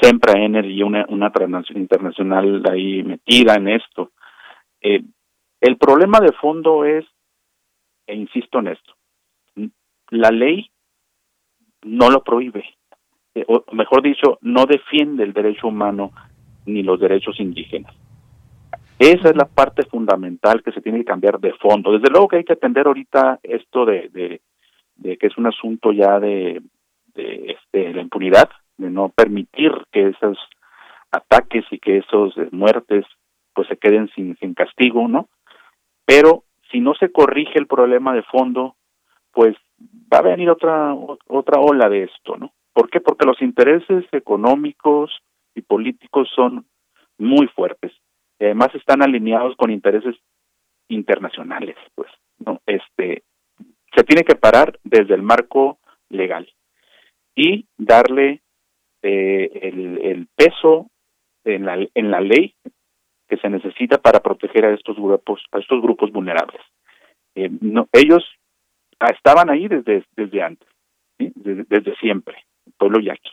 Sempra Energy, una, una transnacional internacional ahí metida en esto. Eh, el problema de fondo es, e insisto en esto, la ley no lo prohíbe, eh, o mejor dicho, no defiende el derecho humano ni los derechos indígenas. Esa es la parte fundamental que se tiene que cambiar de fondo. Desde luego que hay que atender ahorita esto de, de, que es un asunto ya de, de este, la impunidad, de no permitir que esos ataques y que esos muertes pues se queden sin, sin castigo, ¿no? Pero si no se corrige el problema de fondo, pues va a venir otra otra ola de esto, ¿no? ¿Por qué? Porque los intereses económicos y políticos son muy fuertes. Además están alineados con intereses internacionales, pues, ¿no? Este se tiene que parar desde el marco legal y darle eh, el, el peso en la, en la ley que se necesita para proteger a estos grupos, a estos grupos vulnerables. Eh, ellos ah, estaban ahí desde, desde antes, desde, siempre, el pueblo yaqui.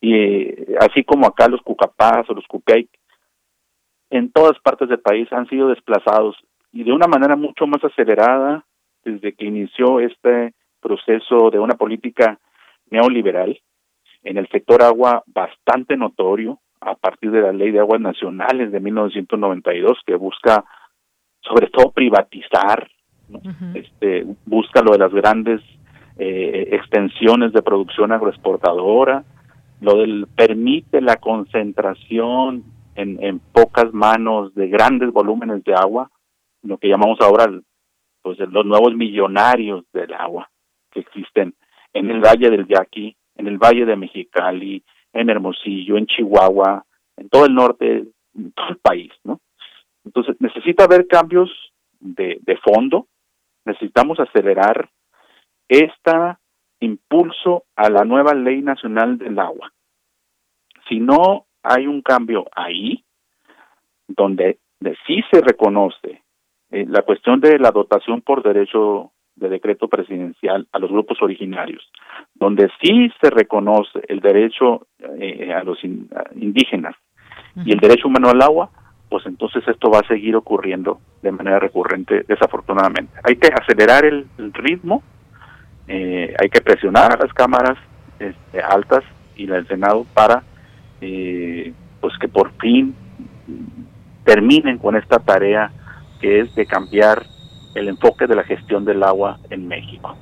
Y eh, así como acá los cucapás o los cupey, en todas partes del país han sido desplazados y de una manera mucho más acelerada desde que inició este proceso de una política neoliberal en el sector agua bastante notorio, a partir de la Ley de Aguas Nacionales de 1992 que busca sobre todo privatizar, este busca lo de las grandes eh, extensiones de producción agroexportadora, lo del permite la concentración en, en pocas manos de grandes volúmenes de agua, lo que llamamos ahora pues los nuevos millonarios del agua que existen en el Valle del Yaqui, en el Valle de Mexicali, en Hermosillo, en Chihuahua, en todo el norte, en todo el país, ¿no? Entonces, necesita haber cambios de, de fondo, necesitamos acelerar este impulso a la nueva ley nacional del agua. Si no hay un cambio ahí, donde sí se reconoce eh, la cuestión de la dotación por derecho de decreto presidencial a los grupos originarios, donde sí se reconoce el derecho eh, a los indígenas y el derecho humano al agua, pues entonces esto va a seguir ocurriendo de manera recurrente, desafortunadamente. Hay que acelerar el, ritmo, eh, hay que presionar a las cámaras este, altas y al Senado para eh, pues que por fin terminen con esta tarea que es de cambiar el enfoque de la gestión del agua en México.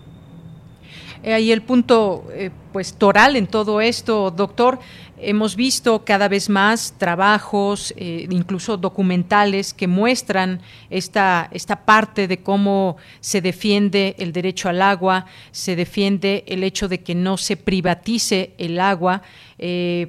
Eh, ahí el punto eh, pues toral en todo esto, doctor. Hemos visto cada vez más trabajos, eh, incluso documentales, que muestran esta, esta parte de cómo se defiende el derecho al agua, se defiende el hecho de que no se privatice el agua.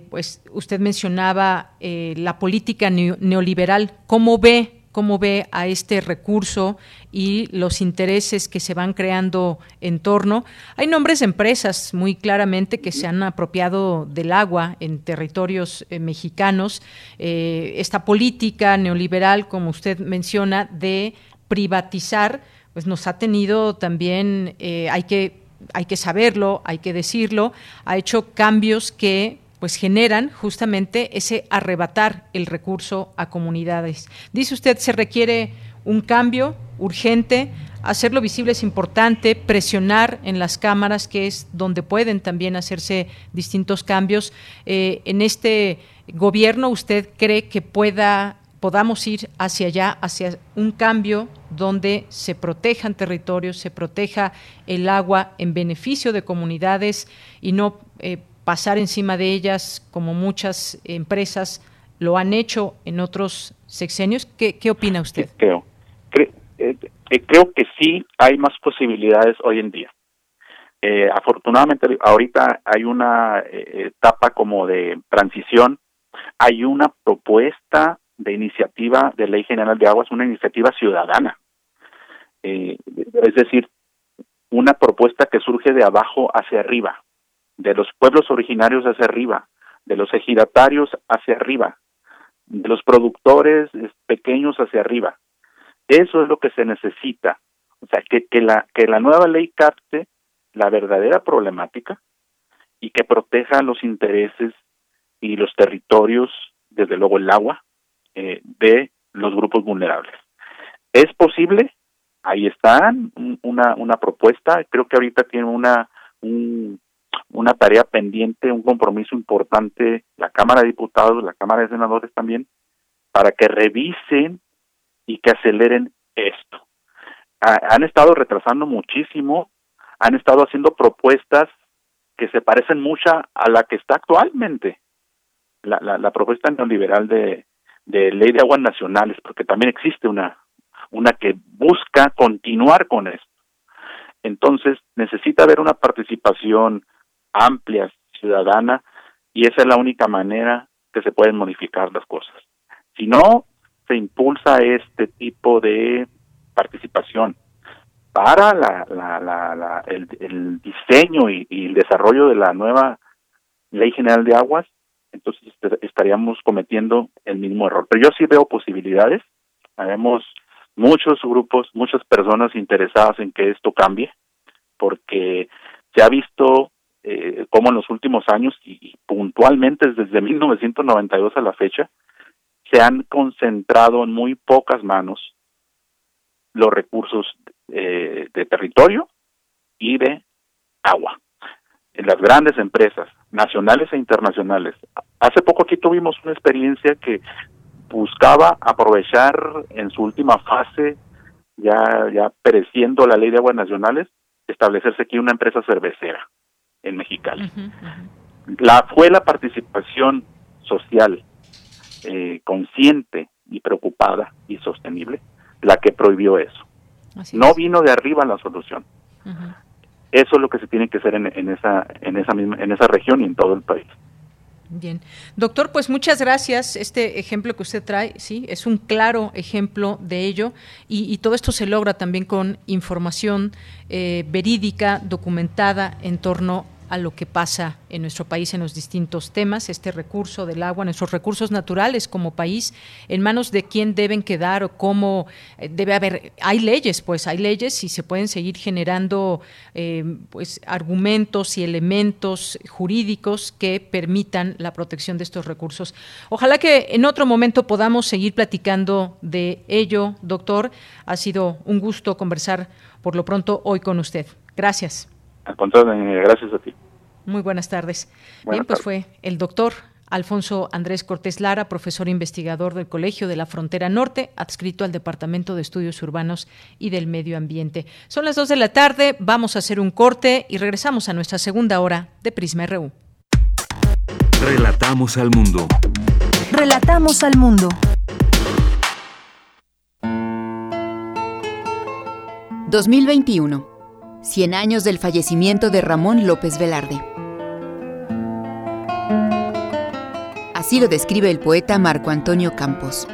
pues usted mencionaba la política neoliberal. ¿Cómo ve cómo ve a este recurso y los intereses que se van creando en torno. Hay nombres de empresas muy claramente que se han apropiado del agua en territorios eh, mexicanos. Eh, esta política neoliberal, como usted menciona, de privatizar, pues nos ha tenido también, eh, hay que hay que saberlo, hay que decirlo, ha hecho cambios que pues generan justamente ese arrebatar el recurso a comunidades. Dice usted, se requiere un cambio urgente, hacerlo visible es importante, presionar en las cámaras, que es donde pueden también hacerse distintos cambios. Eh, en este gobierno, ¿usted cree que pueda podamos ir hacia allá, hacia un cambio donde se protejan territorios, se proteja el agua en beneficio de comunidades y no eh, pasar encima de ellas como muchas empresas lo han hecho en otros sexenios. ¿Qué, opina usted? Creo, eh, eh, creo que sí hay más posibilidades hoy en día. afortunadamente ahorita hay una etapa como de transición, hay una propuesta de iniciativa de ley general de aguas, una iniciativa ciudadana. Eh, es decir, una propuesta que surge de abajo hacia arriba, de los pueblos originarios hacia arriba, de los ejidatarios hacia arriba, de los productores pequeños hacia arriba. Eso es lo que se necesita. O sea, que, que, la, que la nueva ley capte la verdadera problemática y que proteja los intereses y los territorios, desde luego el agua, eh, de los grupos vulnerables. ¿Es posible? Ahí está una, una propuesta. Creo que ahorita tiene una, una tarea pendiente, un compromiso importante la Cámara de Diputados, la Cámara de Senadores también, para que revisen y que aceleren esto. han estado retrasando muchísimo, han estado haciendo propuestas que se parecen mucho a la que está actualmente. La, la, la propuesta neoliberal de, de ley de aguas nacionales, porque también existe una, una que busca continuar con esto. Entonces, necesita haber una participación amplia, ciudadana, y esa es la única manera que se pueden modificar las cosas. Si no, se impulsa este tipo de participación para la, la, la, el, el, diseño y, el desarrollo de la nueva Ley General de Aguas, entonces estaríamos cometiendo el mismo error. Pero yo sí veo posibilidades, Haremos muchos grupos, muchas personas interesadas en que esto cambie, porque se ha visto eh, cómo en los últimos años y, puntualmente desde 1992 a la fecha, se han concentrado en muy pocas manos los recursos eh, de territorio y de agua en las grandes empresas nacionales e internacionales. Hace poco aquí tuvimos una experiencia que buscaba aprovechar en su última fase, ya, ya pereciendo la ley de aguas nacionales, establecerse aquí una empresa cervecera en Mexicali. La fue la participación social eh, consciente y preocupada y sostenible la que prohibió eso. no vino de arriba la solución. Eso es lo que se tiene que hacer en, esa en esa misma, en esa región y en todo el país. Bien. Doctor, pues muchas gracias. Este ejemplo que usted trae, sí, es un claro ejemplo de ello y, todo esto se logra también con información eh, verídica, documentada en torno a lo que pasa en nuestro país en los distintos temas, este recurso del agua, nuestros recursos naturales como país, en manos de quién deben quedar o cómo eh, debe haber. Hay leyes, pues hay leyes y se pueden seguir generando eh, pues argumentos y elementos jurídicos que permitan la protección de estos recursos. Ojalá que en otro momento podamos seguir platicando de ello, doctor. Ha sido un gusto conversar por lo pronto hoy con usted. Gracias. Al contrario, gracias a ti. Muy buenas tardes. Bien, pues fue el doctor Alfonso Andrés Cortés Lara, profesor investigador del Colegio de la Frontera Norte, adscrito al Departamento de Estudios Urbanos y del Medio Ambiente. Son las dos de la tarde, vamos a hacer un corte y regresamos a nuestra segunda hora de Prisma RU. Relatamos al mundo. Relatamos al mundo. ...2021... 100 años del fallecimiento de Ramón López Velarde. Así lo describe el poeta Marco Antonio Campos.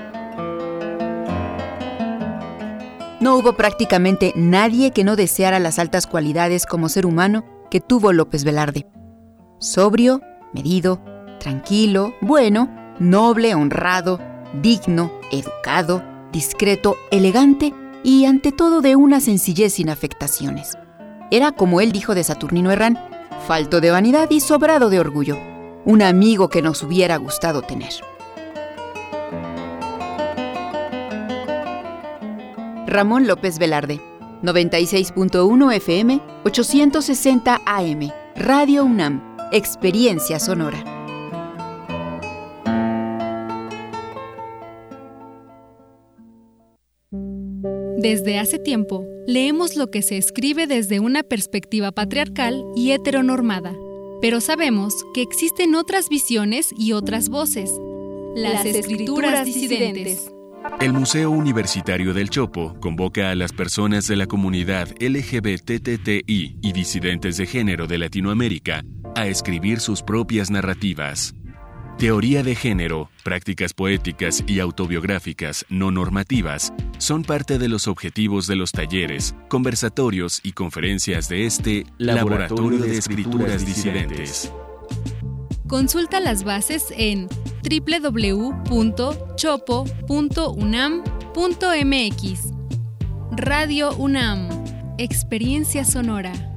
No hubo prácticamente nadie que no deseara las altas cualidades como ser humano que tuvo López Velarde. Sobrio, medido, tranquilo, bueno, noble, honrado, digno, educado, discreto, elegante y ante todo de una sencillez sin afectaciones. Era, como él dijo de Saturnino Herrán, falto de vanidad y sobrado de orgullo. Un amigo que nos hubiera gustado tener. Ramón López Velarde, 96.1 FM, 860 AM, Radio UNAM, Experiencia Sonora. Desde hace tiempo, leemos lo que se escribe desde una perspectiva patriarcal y heteronormada, pero sabemos que existen otras visiones y otras voces, las, escrituras disidentes. El Museo Universitario del Chopo convoca a las personas de la comunidad LGBTTI y disidentes de género de Latinoamérica a escribir sus propias narrativas. Teoría de género, prácticas poéticas y autobiográficas no normativas son parte de los objetivos de los talleres, conversatorios y conferencias de este Laboratorio de Escrituras Disidentes. Consulta las bases en www.chopo.unam.mx. Radio UNAM, Experiencia Sonora.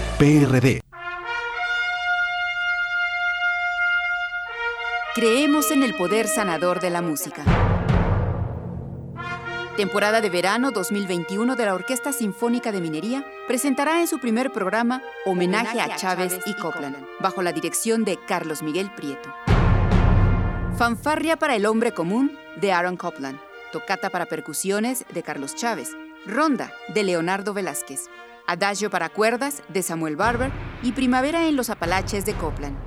PRD. Creemos en el poder sanador de la música. Temporada de verano 2021 de la Orquesta Sinfónica de Minería presentará en su primer programa Homenaje a Chávez y Copland, bajo la dirección de Carlos Miguel Prieto. Fanfarria para el hombre común de Aaron Copland, Tocata para percusiones de Carlos Chávez, Ronda de Leonardo Velázquez, Adagio para cuerdas de Samuel Barber y Primavera en los Apalaches de Copland.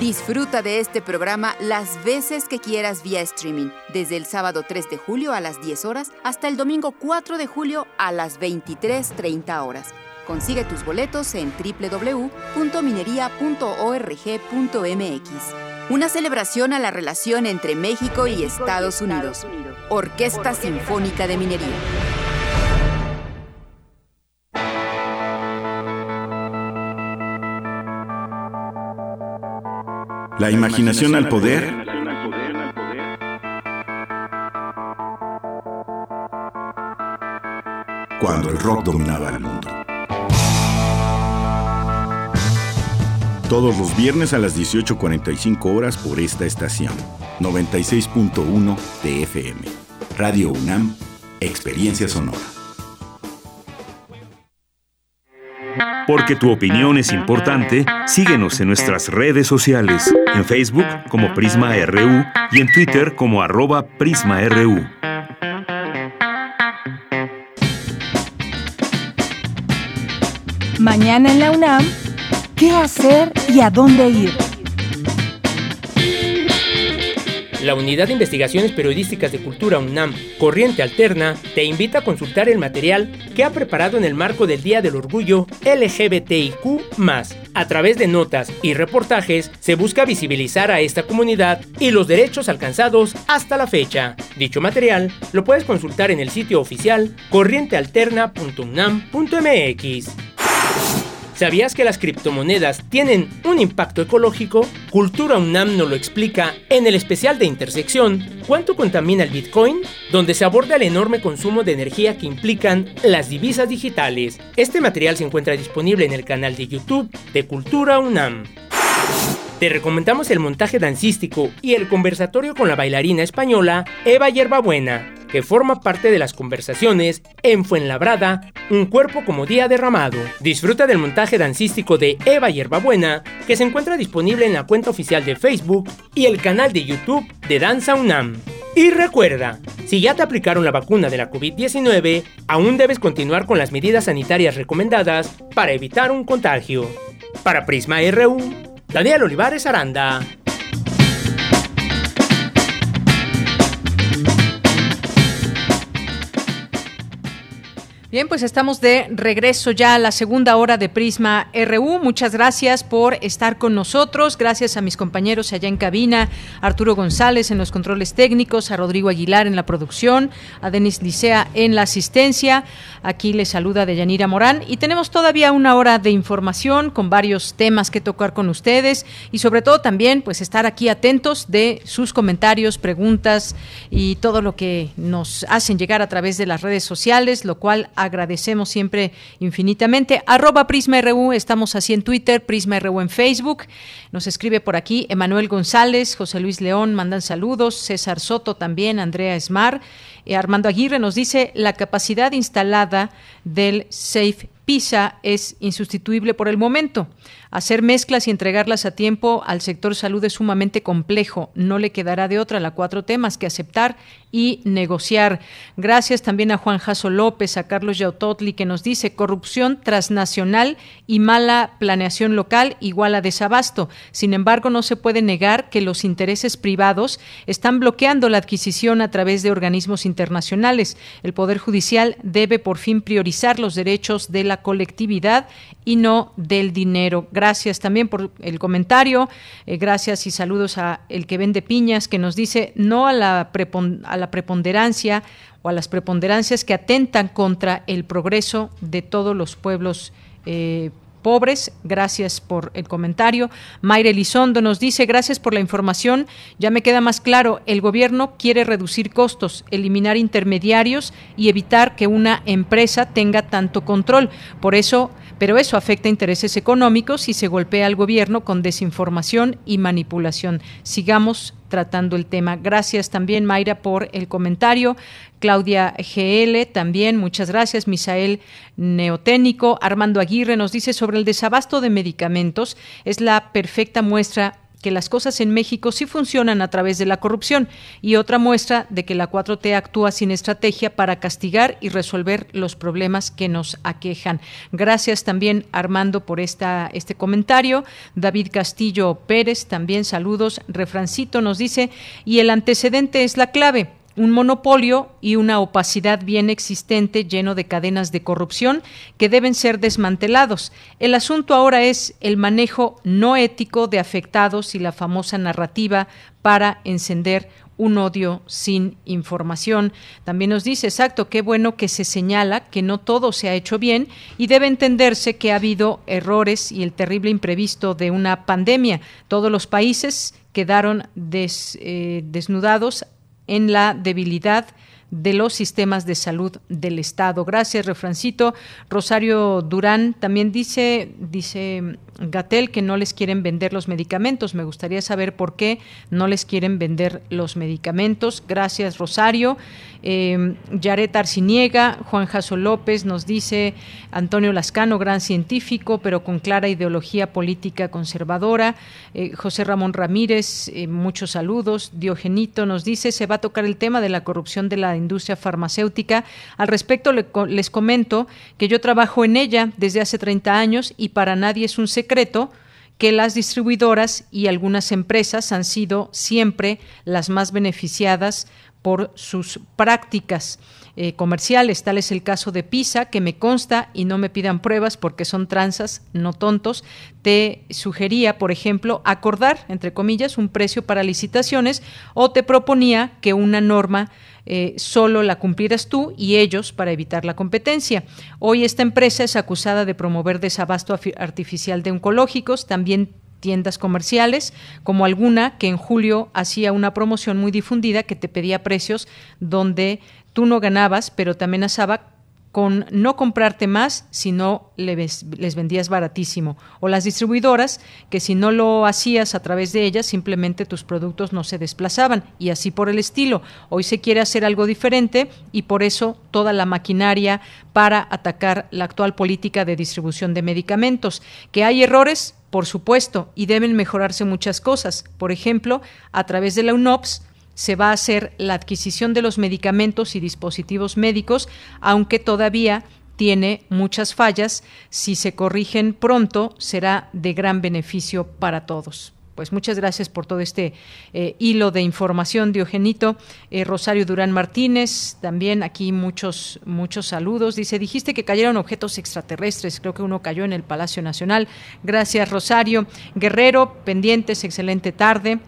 Disfruta de este programa las veces que quieras vía streaming, desde el sábado 3 de julio a las 10 horas hasta el domingo 4 de julio a las 23.30 horas. Consigue tus boletos en www.minería.org.mx. Una celebración a la relación entre México y Estados Unidos. Orquesta Sinfónica de Minería. La imaginación al poder. Cuando el rock dominaba el mundo. Todos los viernes a las 18.45 horas por esta estación. 96.1 TFM. Radio UNAM, Experiencia Sonora. Porque tu opinión es importante, síguenos en nuestras redes sociales, en Facebook como Prisma RU y en Twitter como arroba PrismaRU. Mañana en la UNAM, ¿qué hacer y a dónde ir? La Unidad de Investigaciones Periodísticas de Cultura UNAM, Corriente Alterna, te invita a consultar el material que ha preparado en el marco del Día del Orgullo LGBTIQ. A través de notas y reportajes se busca visibilizar a esta comunidad y los derechos alcanzados hasta la fecha. Dicho material lo puedes consultar en el sitio oficial corrientealterna.unam.mx. ¿Sabías que las criptomonedas tienen un impacto ecológico? Cultura UNAM nos lo explica en el especial de Intersección, ¿Cuánto contamina el Bitcoin? Donde se aborda el enorme consumo de energía que implican las divisas digitales. Este material se encuentra disponible en el canal de YouTube de Cultura UNAM. Te recomendamos el montaje dancístico y el conversatorio con la bailarina española Eva Yerbabuena, que forma parte de las conversaciones en Fuenlabrada, Un cuerpo como día derramado. Disfruta del montaje dancístico de Eva Yerbabuena, que se encuentra disponible en la cuenta oficial de Facebook y el canal de YouTube de Danza UNAM. Y recuerda, si ya te aplicaron la vacuna de la COVID-19, aún debes continuar con las medidas sanitarias recomendadas para evitar un contagio. Para Prisma RU, Daniel Olivares Aranda. Bien, pues estamos de regreso ya a la segunda hora de Prisma RU. Muchas gracias por estar con nosotros. Gracias a mis compañeros allá en cabina, Arturo González en los controles técnicos, a Rodrigo Aguilar en la producción, a Denis Licea en la asistencia. Aquí les saluda Deyanira Morán y tenemos todavía una hora de información con varios temas que tocar con ustedes y sobre todo también pues estar aquí atentos de sus comentarios, preguntas y todo lo que nos hacen llegar a través de las redes sociales, lo cual agradecemos siempre infinitamente. Arroba Prisma RU, estamos así en Twitter, Prisma RU en Facebook. Nos escribe por aquí Emanuel González, José Luis León, mandan saludos, César Soto también, Andrea Esmar. Eh, Armando Aguirre nos dice la capacidad instalada del Safe PISA es insustituible por el momento. Hacer mezclas y entregarlas a tiempo al sector salud es sumamente complejo. No le quedará de otra la cuatro temas que aceptar y negociar. Gracias también a Juan Jaso López, a Carlos Yautotli, que nos dice corrupción transnacional y mala planeación local igual a desabasto. Sin embargo, no se puede negar que los intereses privados están bloqueando la adquisición a través de organismos internacionales. El Poder Judicial debe por fin priorizar los derechos de la colectividad y no del dinero. También por el comentario. Eh, gracias y saludos a el que vende piñas que nos dice no a la, preponderancia o a las preponderancias que atentan contra el progreso de todos los pueblos eh, pobres. Gracias por el comentario. Mayre Elizondo nos dice, gracias por la información. Ya me queda más claro, el gobierno quiere reducir costos, eliminar intermediarios y evitar que una empresa tenga tanto control. Por eso, pero eso afecta intereses económicos y se golpea al gobierno con desinformación y manipulación. Sigamos tratando el tema. Gracias también, Mayra, por el comentario. Claudia GL también, muchas gracias. Misael Neoténico. Armando Aguirre nos dice sobre el desabasto de medicamentos. Es la perfecta muestra que las cosas en México sí funcionan a través de la corrupción y otra muestra de que la 4T actúa sin estrategia para castigar y resolver los problemas que nos aquejan. Gracias también Armando por esta, este comentario. David Castillo Pérez también saludos. Refrancito nos dice, y el antecedente es la clave un monopolio y una opacidad bien existente lleno de cadenas de corrupción que deben ser desmantelados. El asunto ahora es el manejo no ético de afectados y la famosa narrativa para encender un odio sin información. También nos dice, exacto, qué bueno que se señala que no todo se ha hecho bien y debe entenderse que ha habido errores y el terrible imprevisto de una pandemia. Todos los países quedaron eh, desnudados en la debilidad de los sistemas de salud del Estado. Gracias, Refrancito. Rosario Durán también dice, dice Gatel que no les quieren vender los medicamentos. Me gustaría saber por qué no les quieren vender los medicamentos. Gracias, Rosario. Eh, Yaret Arciniega, Juan Jaso López nos dice Antonio Lascano, gran científico, pero con clara ideología política conservadora. Eh, José Ramón Ramírez, eh, muchos saludos. Diogenito nos dice se va a tocar el tema de la corrupción de la industria farmacéutica. Al respecto les comento que yo trabajo en ella desde hace 30 años y para nadie es un secreto que las distribuidoras y algunas empresas han sido siempre las más beneficiadas por sus prácticas eh, comerciales. Tal es el caso de PISA, que me consta y no me pidan pruebas porque son tranzas, no tontos. Te sugería, por ejemplo, acordar, entre comillas, un precio para licitaciones o te proponía que una norma eh, solo la cumplieras tú y ellos para evitar la competencia. Hoy esta empresa es acusada de promover desabasto artificial de oncológicos, también tiendas comerciales, como alguna que en julio hacía una promoción muy difundida que te pedía precios donde tú no ganabas, pero te amenazaba con no comprarte más si no les, vendías baratísimo. O las distribuidoras, que si no lo hacías a través de ellas, simplemente tus productos no se desplazaban. Y así por el estilo. Hoy se quiere hacer algo diferente y por eso toda la maquinaria para atacar la actual política de distribución de medicamentos. Que hay errores, por supuesto, y deben mejorarse muchas cosas. Por ejemplo, a través de la UNOPS se va a hacer la adquisición de los medicamentos y dispositivos médicos, aunque todavía tiene muchas fallas. Si se corrigen pronto, será de gran beneficio para todos pues muchas gracias por todo este eh, hilo de información, Diogenito. Eh, Rosario Durán Martínez, también aquí muchos, muchos saludos. Dice, dijiste que cayeron objetos extraterrestres, creo que uno cayó en el Palacio Nacional. Gracias, Rosario. Guerrero, pendientes, excelente tarde.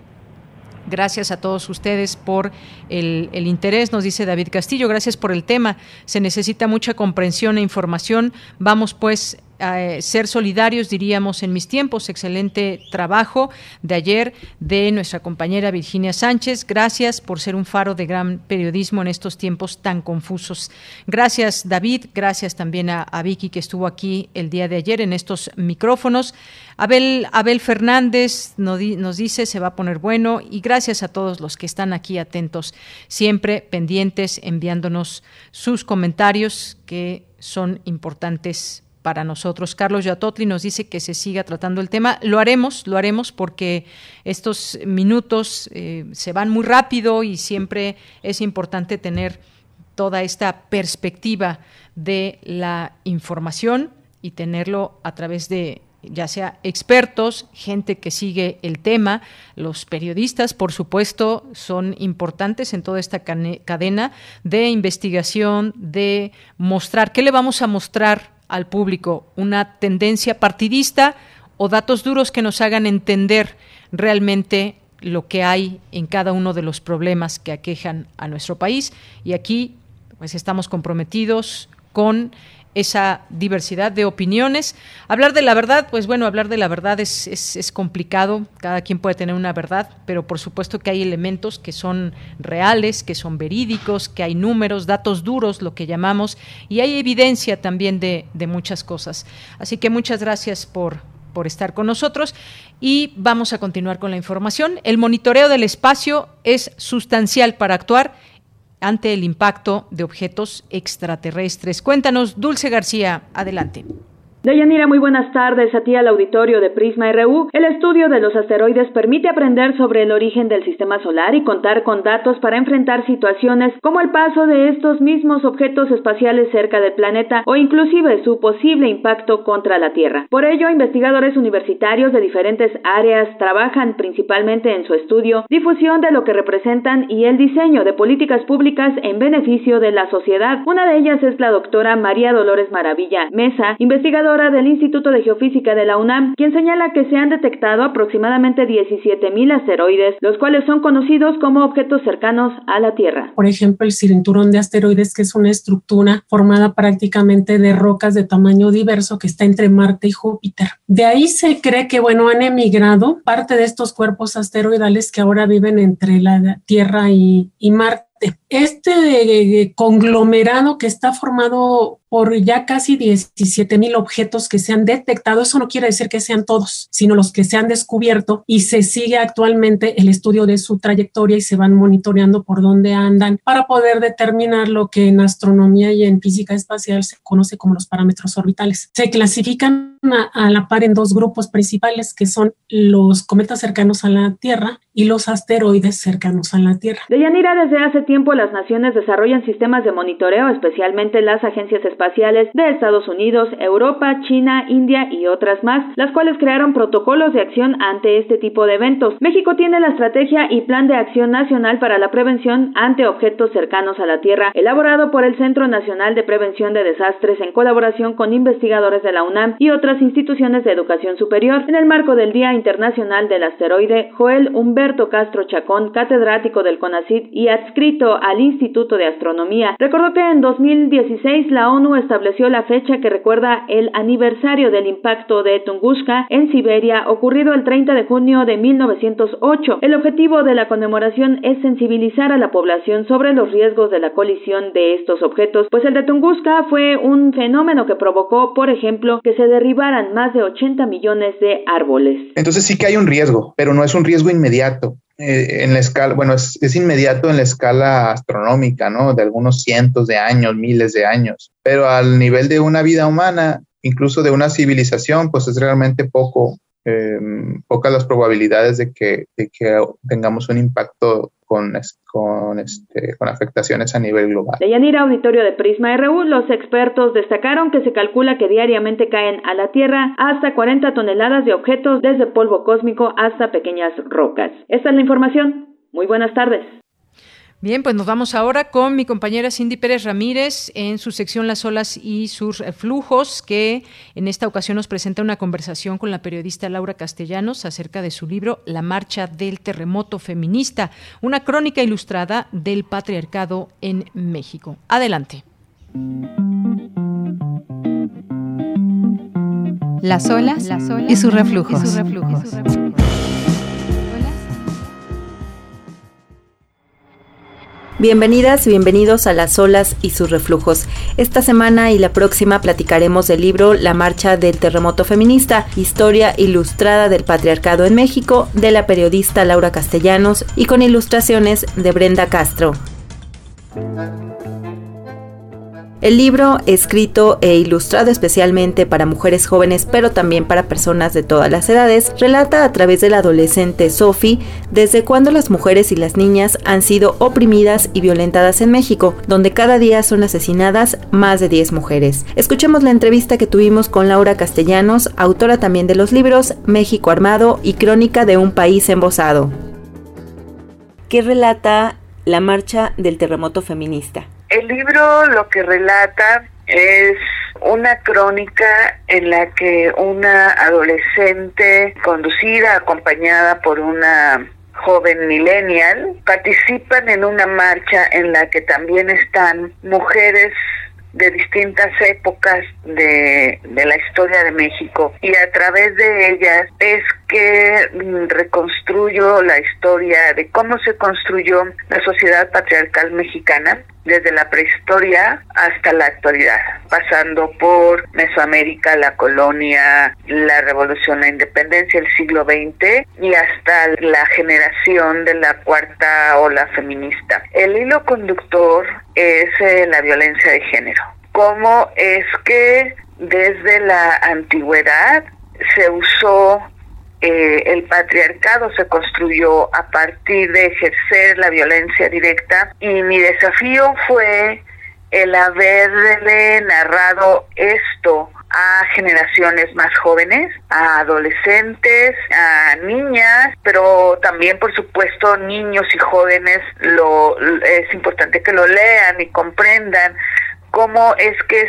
Gracias a todos ustedes por el, el, interés, nos dice David Castillo. Gracias por el tema. Se necesita mucha comprensión e información. Vamos pues ser solidarios, diríamos, en mis tiempos. Excelente trabajo de ayer de nuestra compañera Virginia Sánchez. Gracias por ser un faro de gran periodismo en estos tiempos tan confusos. Gracias, David. Gracias también a, Vicky que estuvo aquí el día de ayer en estos micrófonos. Abel, Abel Fernández nos, nos dice se va a poner bueno y gracias a todos los que están aquí atentos, siempre pendientes, enviándonos sus comentarios que son importantes para nosotros. Carlos Yatotli nos dice que se siga tratando el tema. Lo haremos, lo haremos porque estos minutos eh, se van muy rápido y siempre es importante tener toda esta perspectiva de la información y tenerlo a través de ya sea expertos, gente que sigue el tema, los periodistas, por supuesto, son importantes en toda esta cadena de investigación, de mostrar, ¿qué le vamos a mostrar al público una tendencia partidista o datos duros que nos hagan entender realmente lo que hay en cada uno de los problemas que aquejan a nuestro país. Y aquí pues estamos comprometidos con esa diversidad de opiniones. Hablar de la verdad, pues bueno, hablar de la verdad es, es, complicado, cada quien puede tener una verdad, pero por supuesto que hay elementos que son reales, que son verídicos, que hay números, datos duros, lo que llamamos, y hay evidencia también de, de muchas cosas. Así que muchas gracias por, por estar con nosotros y vamos a continuar con la información. El monitoreo del espacio es sustancial para actuar ante el impacto de objetos extraterrestres. Cuéntanos, Dulce García, adelante. Deyanira, muy buenas tardes a ti al auditorio de Prisma RU. El estudio de los asteroides permite aprender sobre el origen del sistema solar y contar con datos para enfrentar situaciones como el paso de estos mismos objetos espaciales cerca del planeta o inclusive su posible impacto contra la Tierra. Por ello, investigadores universitarios de diferentes áreas trabajan principalmente en su estudio, difusión de lo que representan y el diseño de políticas públicas en beneficio de la sociedad. Una de ellas es la doctora María Dolores Maravilla Mesa, investigadora del Instituto de Geofísica de la UNAM, quien señala que se han detectado aproximadamente 17.000 asteroides, los cuales son conocidos como objetos cercanos a la Tierra. Por ejemplo, el cinturón de asteroides, que es una estructura formada prácticamente de rocas de tamaño diverso que está entre Marte y Júpiter. De ahí se cree que, bueno, han emigrado parte de estos cuerpos asteroidales que ahora viven entre la Tierra y, y Marte este eh, conglomerado que está formado por ya casi 17 mil objetos que se han detectado, eso no quiere decir que sean todos, sino los que se han descubierto y se sigue actualmente el estudio de su trayectoria y se van monitoreando por dónde andan para poder determinar lo que en astronomía y en física espacial se conoce como los parámetros orbitales. Se clasifican a, a la par en dos grupos principales que son los cometas cercanos a la Tierra y los asteroides cercanos a la Tierra. Deyanira, desde hace tiempo las naciones desarrollan sistemas de monitoreo, especialmente las agencias espaciales de Estados Unidos, Europa, China, India y otras más, las cuales crearon protocolos de acción ante este tipo de eventos. México tiene la estrategia y plan de acción nacional para la prevención ante objetos cercanos a la Tierra, elaborado por el Centro Nacional de Prevención de Desastres en colaboración con investigadores de la UNAM y otras instituciones de educación superior. En el marco del Día Internacional del Asteroide, Joel Humberto Castro Chacón, catedrático del CONACID y adscrito al Instituto de Astronomía, recordó que en 2016 la ONU estableció la fecha que recuerda el aniversario del impacto de Tunguska en Siberia ocurrido el 30 de junio de 1908. El objetivo de la conmemoración es sensibilizar a la población sobre los riesgos de la colisión de estos objetos, pues el de Tunguska fue un fenómeno que provocó, por ejemplo, que se derribaran más de 80 millones de árboles. Entonces sí que hay un riesgo, pero no es un riesgo inmediato. En la escala, bueno, es, inmediato en la escala astronómica, ¿no? De algunos cientos de años, miles de años, pero al nivel de una vida humana, incluso de una civilización, pues es realmente poco, em, pocas las probabilidades de que, de que tengamos un impacto con, con, este, con afectaciones a nivel global. De Yanira Auditorio de Prisma RU, los expertos destacaron que se calcula que diariamente caen a la Tierra hasta 40 toneladas de objetos desde polvo cósmico hasta pequeñas rocas. Esta es la información. Muy buenas tardes. Bien, pues nos vamos ahora con mi compañera Cindy Pérez Ramírez en su sección Las olas y sus flujos, que en esta ocasión nos presenta una conversación con la periodista Laura Castellanos acerca de su libro La marcha del terremoto feminista, una crónica ilustrada del patriarcado en México. Adelante. Las olas, y sus reflujos. Y sus reflujos. Bienvenidas y bienvenidos a Las olas y sus reflujos. Esta semana y la próxima platicaremos del libro La marcha del terremoto feminista, historia ilustrada del patriarcado en México, de la periodista Laura Castellanos y con ilustraciones de Brenda Castro. El libro, escrito e ilustrado especialmente para mujeres jóvenes, pero también para personas de todas las edades, relata a través de la adolescente Sophie desde cuándo las mujeres y las niñas han sido oprimidas y violentadas en México, donde cada día son asesinadas más de 10 mujeres. Escuchemos la entrevista que tuvimos con Laura Castellanos, autora también de los libros México Armado y Crónica de un País Embosado. ¿Qué relata la marcha del terremoto feminista? El libro lo que relata es una crónica en la que una adolescente conducida, acompañada por una joven millennial, participan en una marcha en la que también están mujeres de distintas épocas de, de, la historia de México. Y a través de ellas es que mm, reconstruyo la historia de cómo se construyó la sociedad patriarcal mexicana desde la prehistoria hasta la actualidad, pasando por Mesoamérica, la colonia, la revolución, la independencia, el siglo XX y hasta la generación de la cuarta ola feminista. El hilo conductor es eh, la violencia de género. ¿Cómo es que desde la antigüedad se usó eh, el patriarcado se construyó a partir de ejercer la violencia directa y mi desafío fue el haberle narrado esto a generaciones más jóvenes, a adolescentes, a niñas, pero también por supuesto niños y jóvenes. Lo es importante que lo lean y comprendan cómo es que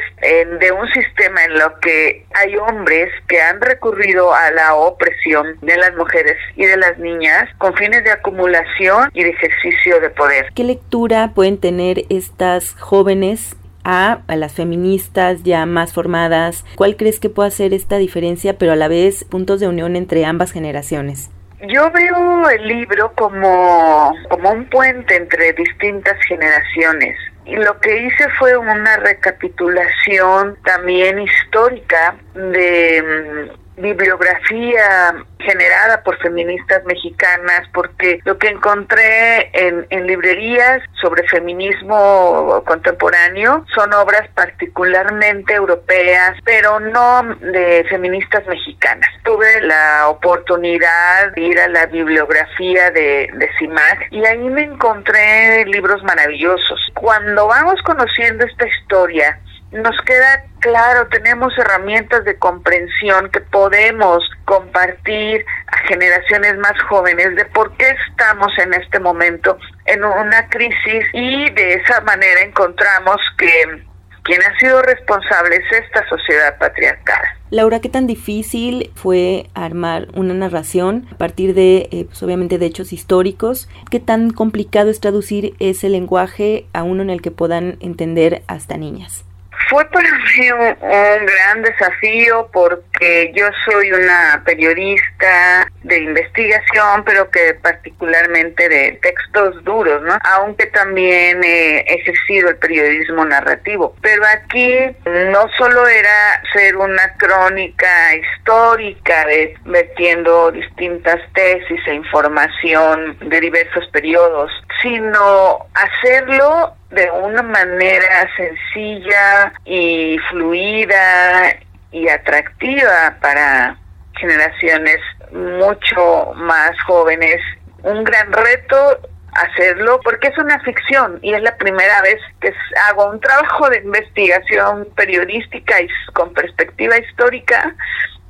de un sistema en lo que hay hombres que han recurrido a la opresión de las mujeres y de las niñas con fines de acumulación y de ejercicio de poder. ¿Qué lectura pueden tener estas jóvenes a, a, las feministas ya más formadas? ¿Cuál crees que puede hacer esta diferencia, pero a la vez puntos de unión entre ambas generaciones? Yo veo el libro como, como un puente entre distintas generaciones. Lo que hice fue una recapitulación también histórica de mm, bibliografía generada por feministas mexicanas porque lo que encontré en, en, librerías sobre feminismo contemporáneo son obras particularmente europeas pero no de feministas mexicanas. Tuve la oportunidad de ir a la bibliografía de, de CIMAC y ahí me encontré libros maravillosos. Cuando vamos conociendo esta historia nos queda claro, tenemos herramientas de comprensión que podemos compartir a generaciones más jóvenes de por qué estamos en este momento en una crisis y de esa manera encontramos que quien ha sido responsable es esta sociedad patriarcal. Laura, ¿qué tan difícil fue armar una narración a partir de, eh, pues obviamente, de hechos históricos? ¿Qué tan complicado es traducir ese lenguaje a uno en el que puedan entender hasta niñas? Fue para mí un, gran desafío porque yo soy una periodista de investigación, pero que particularmente de textos duros, ¿no? Aunque también he ejercido el periodismo narrativo. Pero aquí no solo era ser una crónica histórica, de, metiendo distintas tesis e información de diversos periodos, sino hacerlo de una manera sencilla y fluida y atractiva para generaciones mucho más jóvenes. Un gran reto hacerlo porque es una ficción y es la primera vez que hago un trabajo de investigación periodística y con perspectiva histórica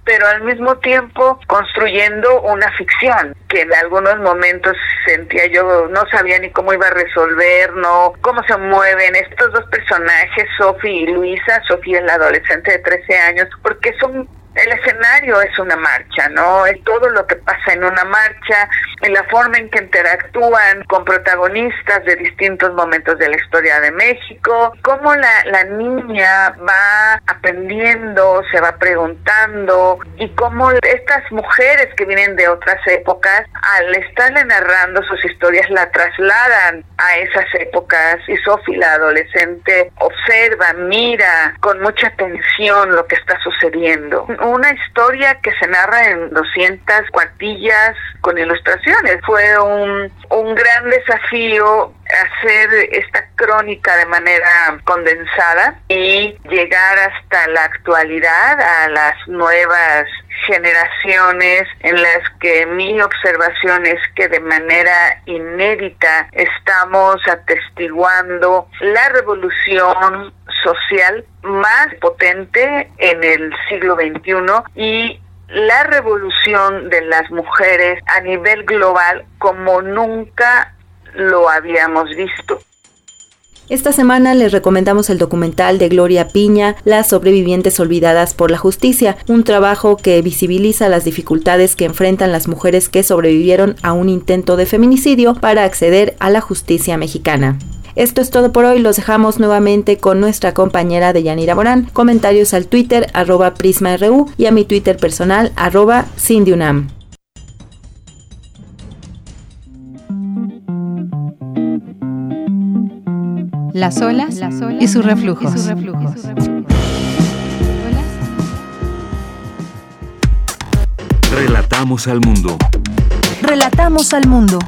pero al mismo tiempo construyendo una ficción que en algunos momentos sentía yo no sabía ni cómo iba a resolver, no cómo se mueven estos dos personajes, Sophie y Luisa, Sofía es la adolescente de 13 años, porque son el escenario es una marcha, ¿no? Es todo lo que pasa en una marcha, en la forma en que interactúan con protagonistas de distintos momentos de la historia de México, cómo la, la niña va aprendiendo, se va preguntando y cómo estas mujeres que vienen de otras épocas, al estarle narrando sus historias, la trasladan a esas épocas y Sophie, la adolescente, observa, mira con mucha atención lo que está sucediendo una historia que se narra en 200 cuartillas con ilustraciones. Fue un, un gran desafío hacer esta crónica de manera condensada y llegar hasta la actualidad, a las nuevas generaciones en las que mi observación es que de manera inédita estamos atestiguando la revolución social más potente en el siglo XXI y la revolución de las mujeres a nivel global como nunca lo habíamos visto. Esta semana les recomendamos el documental de Gloria Piña, Las sobrevivientes olvidadas por la justicia, un trabajo que visibiliza las dificultades que enfrentan las mujeres que sobrevivieron a un intento de feminicidio para acceder a la justicia mexicana. Esto es todo por hoy, los dejamos nuevamente con nuestra compañera de Yanira Morán. Comentarios al Twitter arroba PrismaRU y a mi Twitter personal arroba CindyUNAM. Las olas, y sus reflujos. Relatamos al mundo. Relatamos al mundo.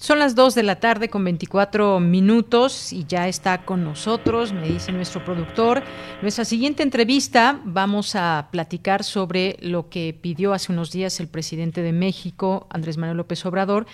Son las 2 de la tarde con 24 minutos y ya está con nosotros, me dice nuestro productor. Nuestra siguiente entrevista vamos a platicar sobre lo que pidió hace unos días el presidente de México, Andrés Manuel López Obrador,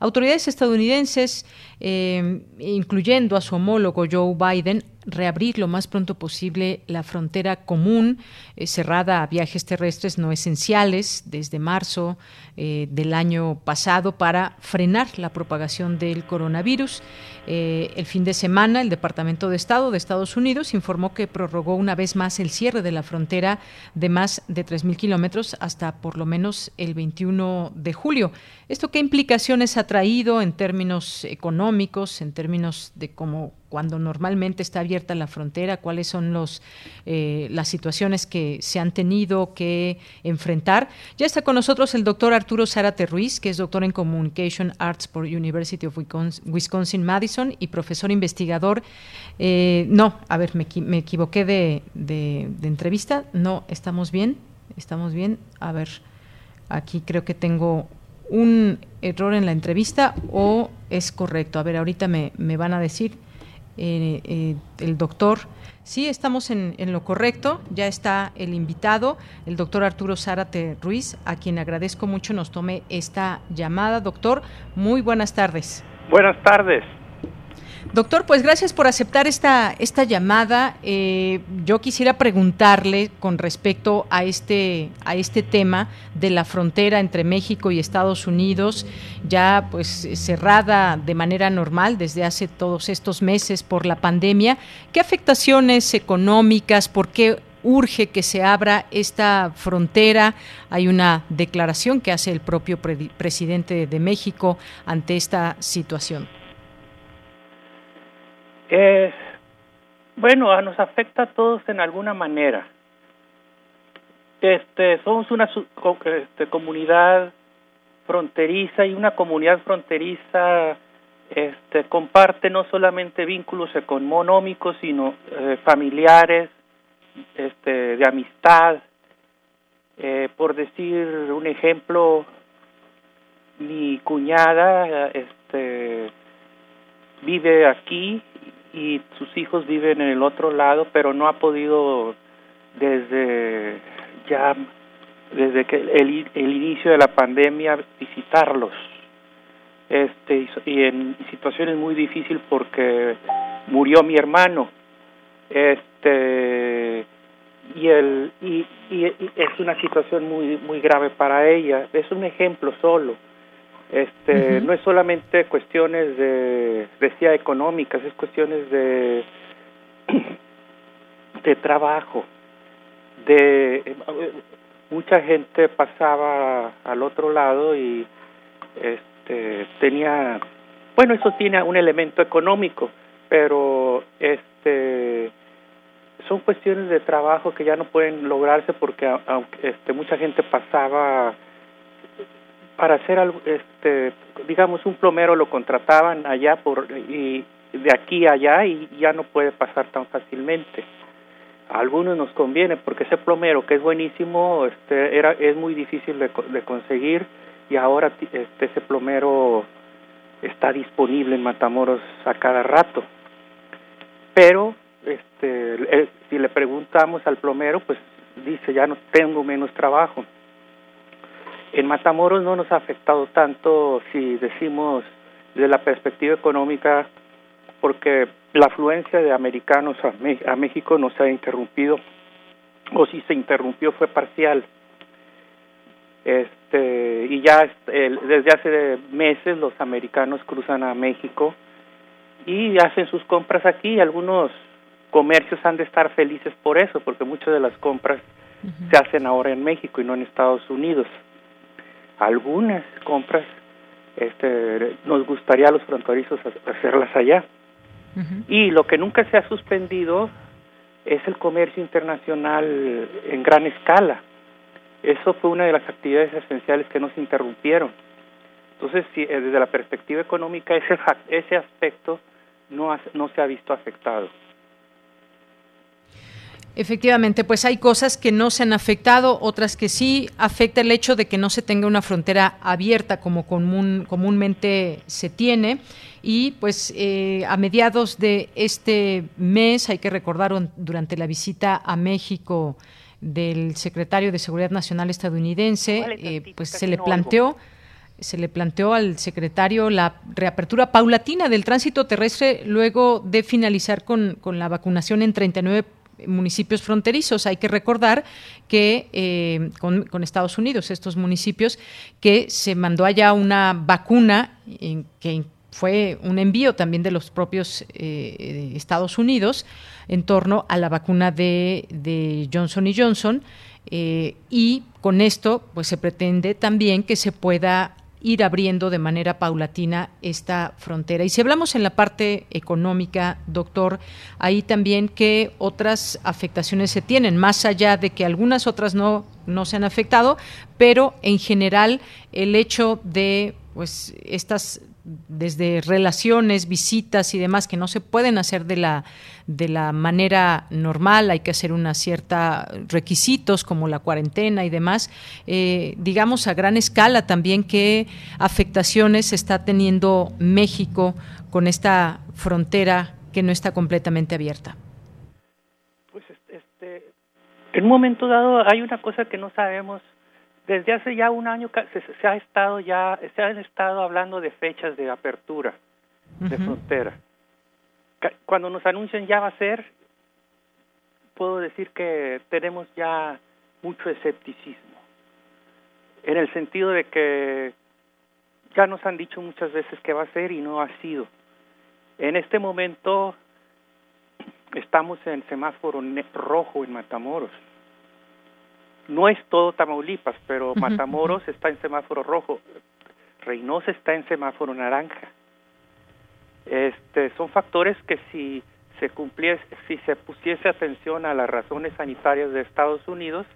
Autoridades estadounidenses, eh, incluyendo a su homólogo Joe Biden, reabrir lo más pronto posible la frontera común eh, cerrada a viajes terrestres no esenciales desde marzo eh, del año pasado para frenar la propagación del coronavirus. el fin de semana, el Departamento de Estado de Estados Unidos informó que prorrogó una vez más el cierre de la frontera de más de 3.000 kilómetros hasta por lo menos el 21 de julio. ¿Esto qué implicaciones ha traído en términos económicos, en términos de cómo cuando normalmente está abierta la frontera, cuáles son los, eh, las situaciones que se han tenido que enfrentar. Ya está con nosotros el doctor Arturo Zárate Ruiz, que es doctor en Communication Arts por University of Wisconsin-Madison y profesor investigador. Eh, no, a ver, me, me equivoqué de, de entrevista. No, estamos bien, estamos bien. A ver, aquí creo que tengo un error en la entrevista o es correcto. A ver, ahorita me, me van a decir eh, eh, el doctor. Sí, estamos en, en, lo correcto. Ya está el invitado, el doctor Arturo Zárate Ruiz, a quien agradezco mucho nos tome esta llamada. Doctor, muy buenas tardes. Buenas tardes. Doctor, pues gracias por aceptar esta, esta llamada. Eh, yo quisiera preguntarle con respecto a este, a este tema de la frontera entre México y Estados Unidos, ya pues cerrada de manera normal desde hace todos estos meses por la pandemia. ¿Qué afectaciones económicas, por qué urge que se abra esta frontera. Hay una declaración que hace el propio presidente de México ante esta situación. Eh, bueno, nos afecta a todos en alguna manera. Este, somos una este, comunidad fronteriza y una comunidad fronteriza este, comparte no solamente vínculos económicos, sino eh, familiares, este, de amistad. Eh, por decir un ejemplo, mi cuñada este, vive aquí y sus hijos viven en el otro lado, pero no ha podido desde ya desde que el, el inicio de la pandemia visitarlos. Este y en situaciones muy difíciles porque murió mi hermano. Este y el y, y, es una situación muy muy grave para ella. Es un ejemplo solo este no es solamente cuestiones de decía económicas es cuestiones de de trabajo. De mucha gente pasaba al otro lado y este tenía bueno eso tiene un elemento económico pero este son cuestiones de trabajo que ya no pueden lograrse porque aunque este mucha gente pasaba para hacer algo este digamos un plomero lo contrataban allá por y de aquí a allá y ya no puede pasar tan fácilmente. A algunos nos conviene porque ese plomero que es buenísimo este era es muy difícil de, de conseguir y ahora este ese plomero está disponible en Matamoros a cada rato. Pero este si le preguntamos al plomero pues dice ya no tengo menos trabajo en Matamoros no nos ha afectado tanto si decimos de la perspectiva económica porque la afluencia de americanos a, México no se ha interrumpido o si se interrumpió fue parcial. Este y ya desde hace meses los americanos cruzan a México y hacen sus compras aquí. Algunos comercios han de estar felices por eso porque muchas de las compras se hacen ahora en México y no en Estados Unidos algunas compras este nos gustaría a los fronterizos hacerlas allá y lo que nunca se ha suspendido es el comercio internacional en gran escala. Eso fue una de las actividades esenciales que no se interrumpieron. Entonces, si, eh, desde la perspectiva económica, ese, ese aspecto no, no se ha visto afectado. Efectivamente, pues hay cosas que no se han afectado, otras que sí afecta el hecho de que no se tenga una frontera abierta como común, comúnmente se tiene. Y pues eh, a mediados de este mes, hay que recordar durante la visita a México del secretario de Seguridad Nacional estadounidense, eh, pues se le planteó se le planteó al secretario la reapertura paulatina del tránsito terrestre luego de finalizar con, con la vacunación en 39 municipios fronterizos. Hay que recordar que eh, con, Estados Unidos, estos municipios, que se mandó allá una vacuna en, que fue un envío también de los propios eh, Estados Unidos en torno a la vacuna de, de Johnson Johnson. Eh, y con esto, pues se pretende también que se pueda ir abriendo de manera paulatina esta frontera. Y si hablamos en la parte económica, doctor, ahí también qué otras afectaciones se tienen, más allá de que algunas otras no, no se han afectado, pero en general el hecho de pues estas desde relaciones, visitas y demás que no se pueden hacer de la de la manera normal, hay que hacer una cierta requisitos como la cuarentena y demás, eh, digamos a gran escala también qué afectaciones está teniendo México con esta frontera que no está completamente abierta. Pues este, en un momento dado hay una cosa que no sabemos desde hace ya un año se, ha estado ya se han estado hablando de fechas de apertura de frontera. Cuando nos anuncian ya va a ser, puedo decir que tenemos ya mucho escepticismo, en el sentido de que ya nos han dicho muchas veces que va a ser y no ha sido. En este momento estamos en semáforo rojo en Matamoros no es todo Tamaulipas, pero Matamoros está en semáforo rojo, Reynosa está en semáforo naranja. Este, son factores que si se cumpliese, si se pusiese atención a las razones sanitarias de Estados Unidos,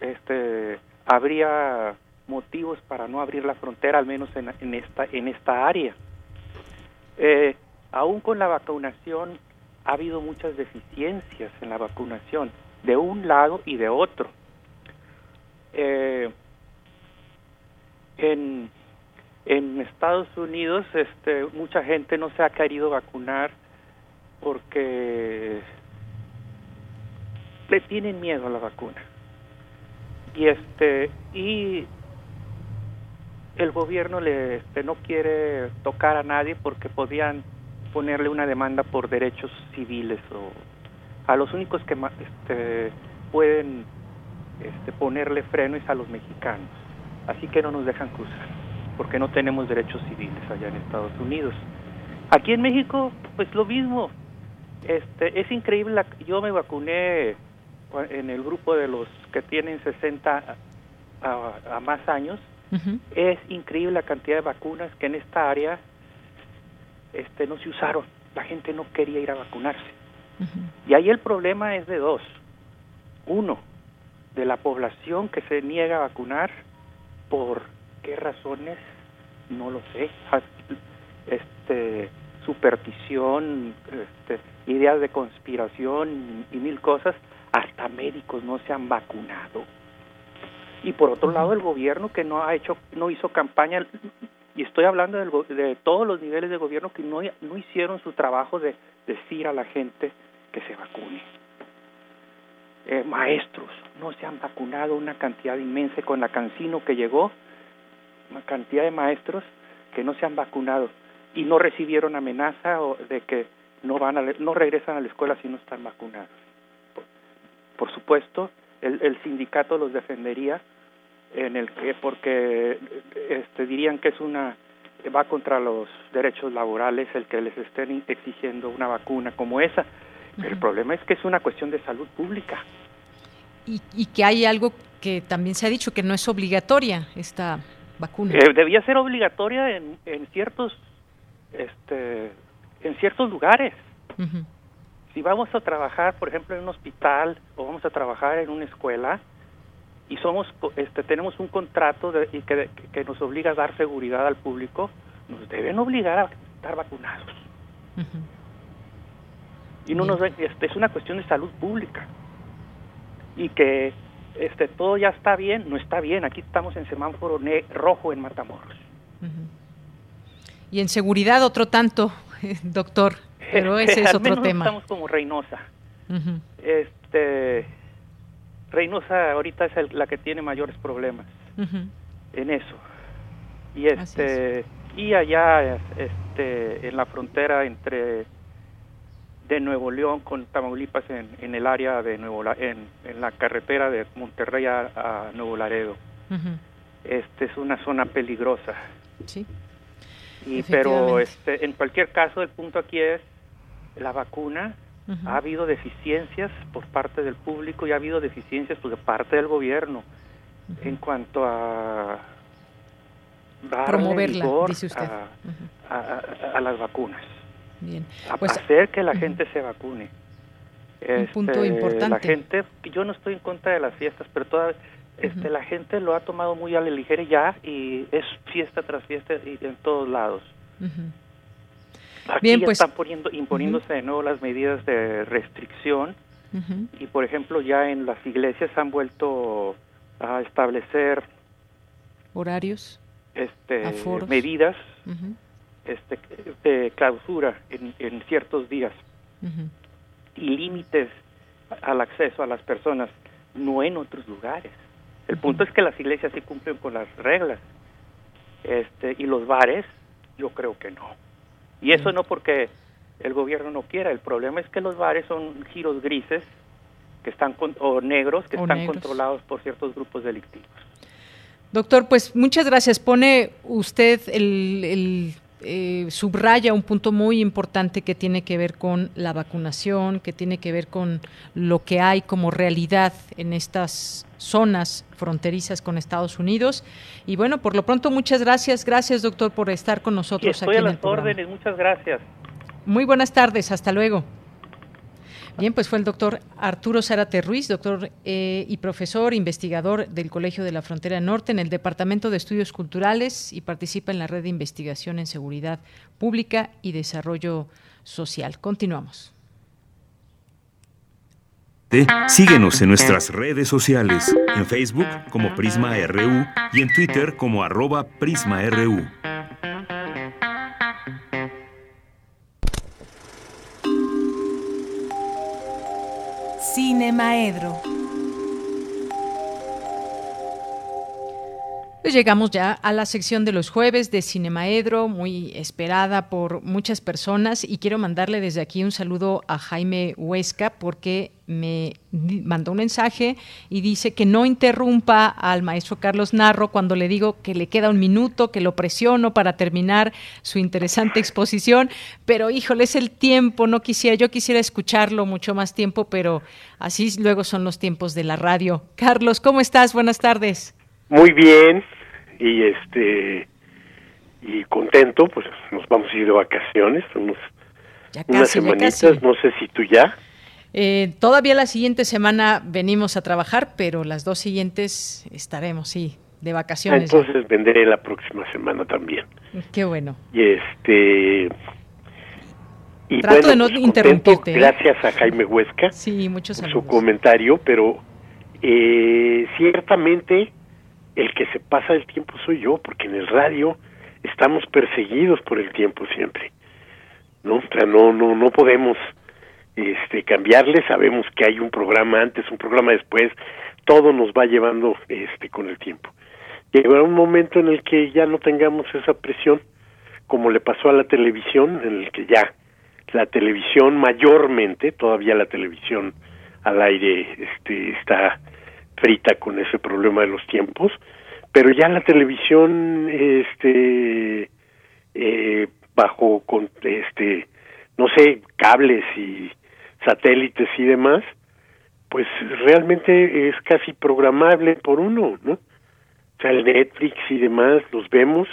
este, habría motivos para no abrir la frontera, al menos en, en esta en esta área. Eh, aún con la vacunación ha habido muchas deficiencias en la vacunación de un lado y de otro. Eh, en, en Estados Unidos este, mucha gente no se ha querido vacunar porque le tienen miedo a la vacuna. y este y el gobierno le este, no quiere tocar a nadie porque podían ponerle una demanda por derechos civiles o a los únicos que este, pueden este, ponerle freno es a los mexicanos. Así que no nos dejan cruzar porque no tenemos derechos civiles allá en Estados Unidos. Aquí en México pues lo mismo. Este es increíble yo me vacuné en el grupo de los que tienen 60 a, más años, es increíble la cantidad de vacunas que en esta área este, no se usaron. La gente no quería ir a vacunarse. Y ahí el problema es de dos. Uno, de la población que se niega a vacunar, ¿por qué razones? No lo sé. Este, superstición, este, ideas de conspiración y mil cosas hasta médicos no se han vacunado. Y por otro lado, el gobierno que no ha hecho, no hizo campaña, y estoy hablando de todos los niveles de gobierno que no, no hicieron su trabajo de decir a la gente que se vacune. Eh, maestros, no se han vacunado una cantidad inmensa con la cancino que llegó, una cantidad de maestros que no se han vacunado y no recibieron amenaza de que no van a, no regresan a la escuela si no están vacunados por supuesto, el, el sindicato los defendería en el que porque este, dirían que es una va contra los derechos laborales el que les estén exigiendo una vacuna como esa. El problema es que es una cuestión de salud pública. Y, y, que hay algo que también se ha dicho que no es obligatoria esta vacuna. Eh, debía ser obligatoria en, en ciertos este en ciertos lugares si vamos a trabajar, por ejemplo, en un hospital o vamos a trabajar en una escuela y somos, este, tenemos un contrato de, y que, que, nos obliga a dar seguridad al público, nos deben obligar a estar vacunados. Y no nos, este, es una cuestión de salud pública. Y que este, todo ya está bien, no está bien. Aquí estamos en semáforo rojo en Matamoros. Y en seguridad otro tanto, doctor. Pero ese es otro tema. Estamos como Reynosa. Este Reynosa ahorita es la que tiene mayores problemas en eso. Y este y allá este en la frontera entre de Nuevo León con Tamaulipas en, en el área de Nuevo en, en la carretera de Monterrey a, Nuevo Laredo. Este es una zona peligrosa. Sí. Y pero este en cualquier caso el punto aquí es la vacuna, ha habido deficiencias por parte del público y ha habido deficiencias por parte del gobierno en cuanto a promoverla, dice usted. A, las vacunas. Bien. Pues, hacer que la gente se vacune. un punto este, importante. La gente, yo no estoy en contra de las fiestas, pero toda, este, la gente lo ha tomado muy a la ligera ya y es fiesta tras fiesta y en todos lados. Aquí Bien, pues, están poniendo, imponiéndose de nuevo las medidas de restricción. Y, por ejemplo, ya en las iglesias han vuelto a establecer horarios, este, medidas este, de clausura en, en ciertos días y límites al acceso a las personas, no en otros lugares. El punto es que las iglesias sí cumplen con las reglas este, y los bares yo creo que no. Y eso no porque el gobierno no quiera, el problema es que los bares son giros grises que están o negros que están controlados por ciertos grupos delictivos. Doctor, pues muchas gracias. Pone usted el eh, subraya un punto muy importante que tiene que ver con la vacunación, que tiene que ver con lo que hay como realidad en estas zonas fronterizas con Estados Unidos. Y bueno, por lo pronto, muchas gracias. Gracias, doctor, por estar con nosotros aquí en el órdenes. Muchas gracias. Muy buenas tardes. Hasta luego. Bien, pues fue el doctor Arturo Zárate Ruiz, doctor eh, y profesor investigador del Colegio de la Frontera Norte en el Departamento de Estudios Culturales y participa en la red de investigación en seguridad pública y desarrollo social. Continuamos. Síguenos en nuestras redes sociales, en Facebook como Prisma RU y en Twitter como arroba PrismaRU. Cine Maedro. Pues llegamos ya a la sección de los jueves de Cinemaedro, muy esperada por muchas personas y quiero mandarle desde aquí un saludo a Jaime Huesca porque me mandó un mensaje y dice que no interrumpa al maestro Carlos Narro cuando le digo que le queda un minuto, que lo presiono para terminar su interesante exposición, pero híjole, es el tiempo, no quisiera, yo quisiera escucharlo mucho más tiempo, pero así luego son los tiempos de la radio. Carlos, ¿cómo estás? Buenas tardes. Muy bien, y este y contento, pues nos vamos a ir de vacaciones, unos, unas semanitas, no sé si tú ya. Eh, todavía la siguiente semana venimos a trabajar, pero las dos siguientes estaremos, sí, de vacaciones. Entonces vendré la próxima semana también. Qué bueno. Y este y Trato de no pues, interrumpirte. ¿eh? Gracias a Jaime Huesca. Sí, muchos por su comentario, pero eh, ciertamente el que se pasa el tiempo soy yo, porque en el radio estamos perseguidos por el tiempo siempre. ¿No? O sea, no no no podemos este cambiarle, sabemos que hay un programa antes, un programa después, todo nos va llevando este con el tiempo. Llegará un momento en el que ya no tengamos esa presión como le pasó a la televisión, en el que ya la televisión mayormente, todavía la televisión al aire este está frita con ese problema de los tiempos, pero ya la televisión este eh, bajo con este no sé cables y satélites y demás pues realmente es casi programable por uno no o sea el Netflix y demás los vemos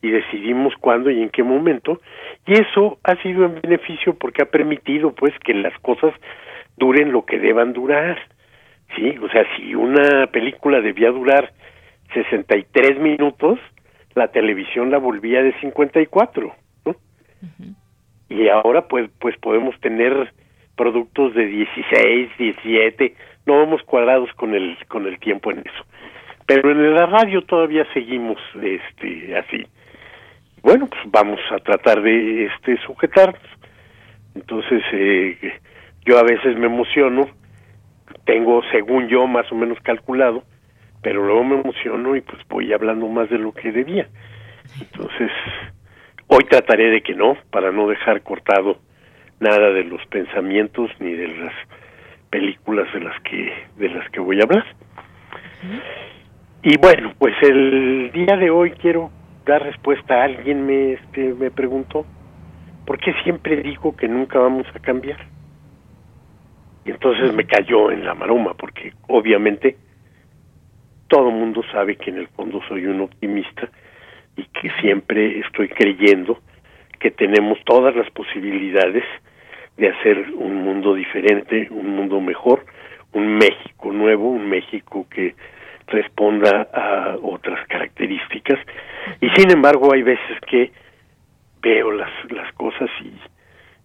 y decidimos cuándo y en qué momento y eso ha sido en beneficio porque ha permitido pues que las cosas duren lo que deban durar sí o sea si una película debía durar 63 minutos, la televisión la volvía de 54, ¿no? Y ahora pues pues podemos tener productos de 16, 17, no vamos cuadrados con el con el tiempo en eso. Pero en la radio todavía seguimos este así. Bueno, pues vamos a tratar de este sujetarnos. Entonces eh, yo a veces me emociono, tengo según yo más o menos calculado pero luego me emociono y pues voy hablando más de lo que debía. Entonces, hoy trataré de que no, para no dejar cortado nada de los pensamientos ni de las películas de las que de las que voy a hablar. Y bueno, pues el día de hoy quiero dar respuesta a alguien me este, me preguntó ¿por qué siempre digo que nunca vamos a cambiar? Y entonces me cayó en la maroma porque obviamente todo mundo sabe que en el fondo soy un optimista y que siempre estoy creyendo que tenemos todas las posibilidades de hacer un mundo diferente, un mundo mejor, un México nuevo, un México que responda a otras características. Y sin embargo hay veces que veo las, las cosas y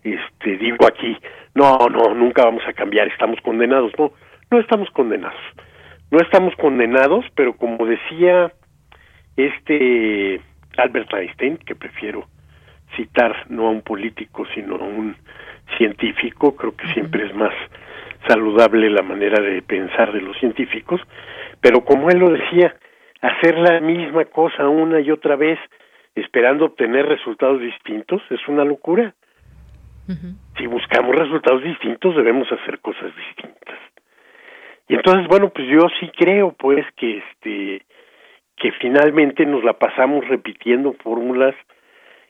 este digo aquí, no, no, nunca vamos a cambiar, estamos condenados. No, no estamos condenados no estamos condenados, pero como decía este Albert Einstein, que prefiero citar no a un político, sino a un científico, creo que siempre es más saludable la manera de pensar de los científicos, pero como él lo decía, hacer la misma cosa una y otra vez esperando obtener resultados distintos es una locura. Si buscamos resultados distintos debemos hacer cosas distintas. Y entonces, bueno, pues yo sí creo, pues, que este, que finalmente nos la pasamos repitiendo fórmulas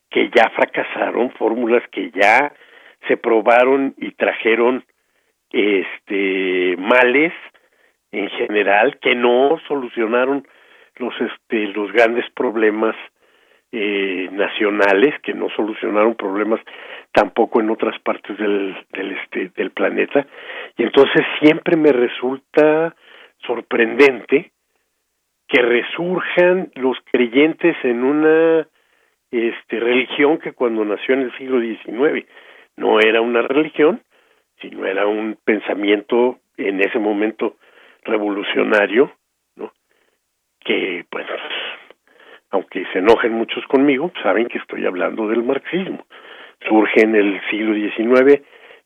que ya fracasaron, fórmulas que ya se probaron y trajeron este males en general que no solucionaron los este los grandes problemas eh, nacionales que no solucionaron problemas tampoco en otras partes del, del este del planeta. Y entonces siempre me resulta sorprendente que resurjan los creyentes en una este religión que cuando nació en el siglo XIX no era una religión sino era un pensamiento en ese momento revolucionario no que bueno aunque se enojen muchos conmigo, saben que estoy hablando del marxismo. Surge en el siglo XIX,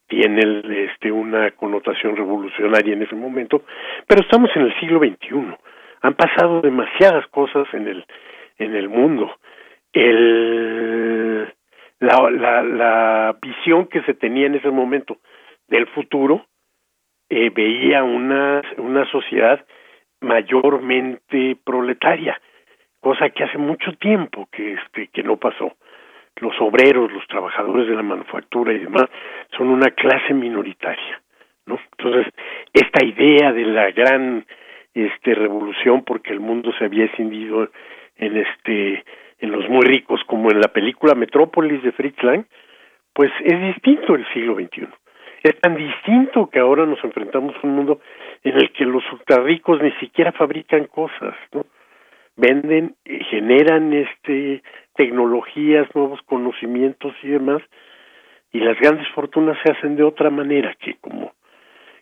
tiene este una connotación revolucionaria en ese momento, pero estamos en el siglo XXI. Han pasado demasiadas cosas en el en el mundo. El la, la, la visión que se tenía en ese momento del futuro eh, veía una, una sociedad mayormente proletaria, cosa que hace mucho tiempo que, este, que no pasó. Los obreros, los trabajadores de la manufactura y demás son una clase minoritaria, ¿no? Entonces, esta idea de la gran este revolución porque el mundo se había escindido en este en los muy ricos como en la película Metrópolis de Fritz Lang, pues es distinto el siglo XXI. Es tan distinto que ahora nos enfrentamos a un mundo en el que los ultrarricos ni siquiera fabrican cosas, ¿no? Venden, generan este tecnologías, nuevos conocimientos y demás, y las grandes fortunas se hacen de otra manera que como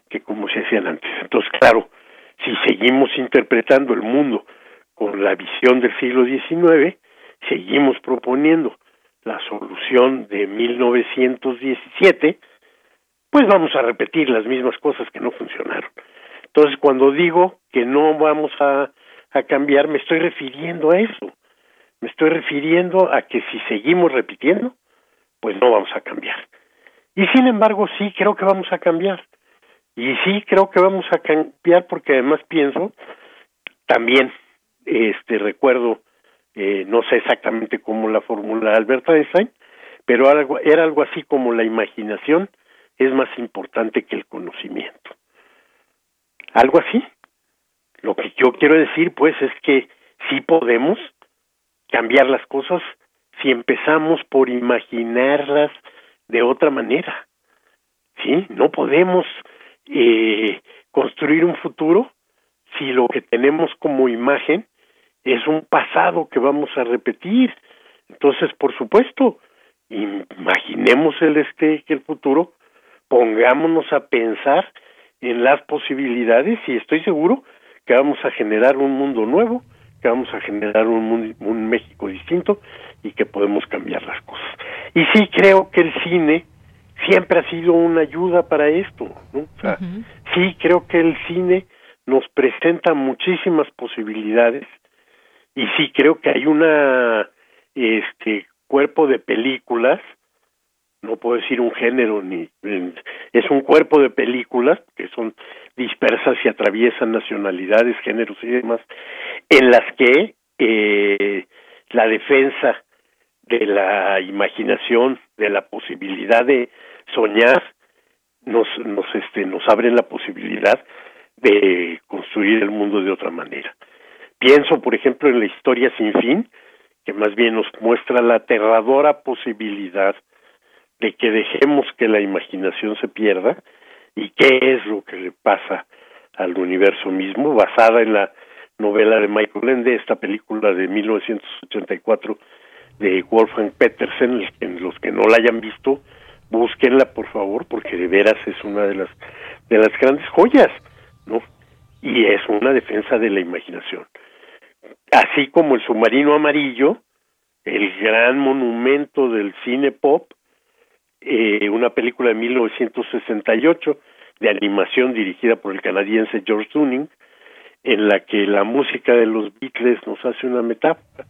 que como se hacían antes. Entonces, claro, si seguimos interpretando el mundo con la visión del siglo XIX, seguimos proponiendo la solución de 1917, pues vamos a repetir las mismas cosas que no funcionaron. Entonces, cuando digo que no vamos a, a cambiar, me estoy refiriendo a eso. Me estoy refiriendo a que si seguimos repitiendo, pues no vamos a cambiar. Y sin embargo, sí creo que vamos a cambiar. Y sí creo que vamos a cambiar porque además pienso, también este recuerdo eh, no sé exactamente cómo la formula Albert Einstein, pero algo, era algo así como la imaginación es más importante que el conocimiento. Algo así. Lo que yo quiero decir, pues, es que sí podemos cambiar las cosas si empezamos por imaginarlas de otra manera. ¿Sí? No podemos eh, construir un futuro si lo que tenemos como imagen es un pasado que vamos a repetir. Entonces, por supuesto, imaginemos el este el futuro, pongámonos a pensar en las posibilidades y estoy seguro que vamos a generar un mundo nuevo, que vamos a generar un, un México distinto y que podemos cambiar las cosas. Y sí creo que el cine siempre ha sido una ayuda para esto, ¿no? O sea, sí creo que el cine nos presenta muchísimas posibilidades y sí creo que hay una este cuerpo de películas no puedo decir un género ni es un cuerpo de películas que son dispersas y atraviesan nacionalidades géneros y demás en las que eh, la defensa de la imaginación de la posibilidad de soñar nos nos este nos abren la posibilidad de construir el mundo de otra manera. Pienso, por ejemplo, en la historia sin fin, que más bien nos muestra la aterradora posibilidad de que dejemos que la imaginación se pierda y qué es lo que le pasa al universo mismo, basada en la novela de Michael Ende, esta película de 1984 de Wolfgang Petersen, en los que no la hayan visto, búsquenla por favor, porque de veras es una de las de las grandes joyas, ¿no? Y es una defensa de la imaginación así como el submarino amarillo, el gran monumento del cine pop, eh, una película de 1968 de animación dirigida por el canadiense George Dunning, en la que la música de los Beatles nos hace una metáfora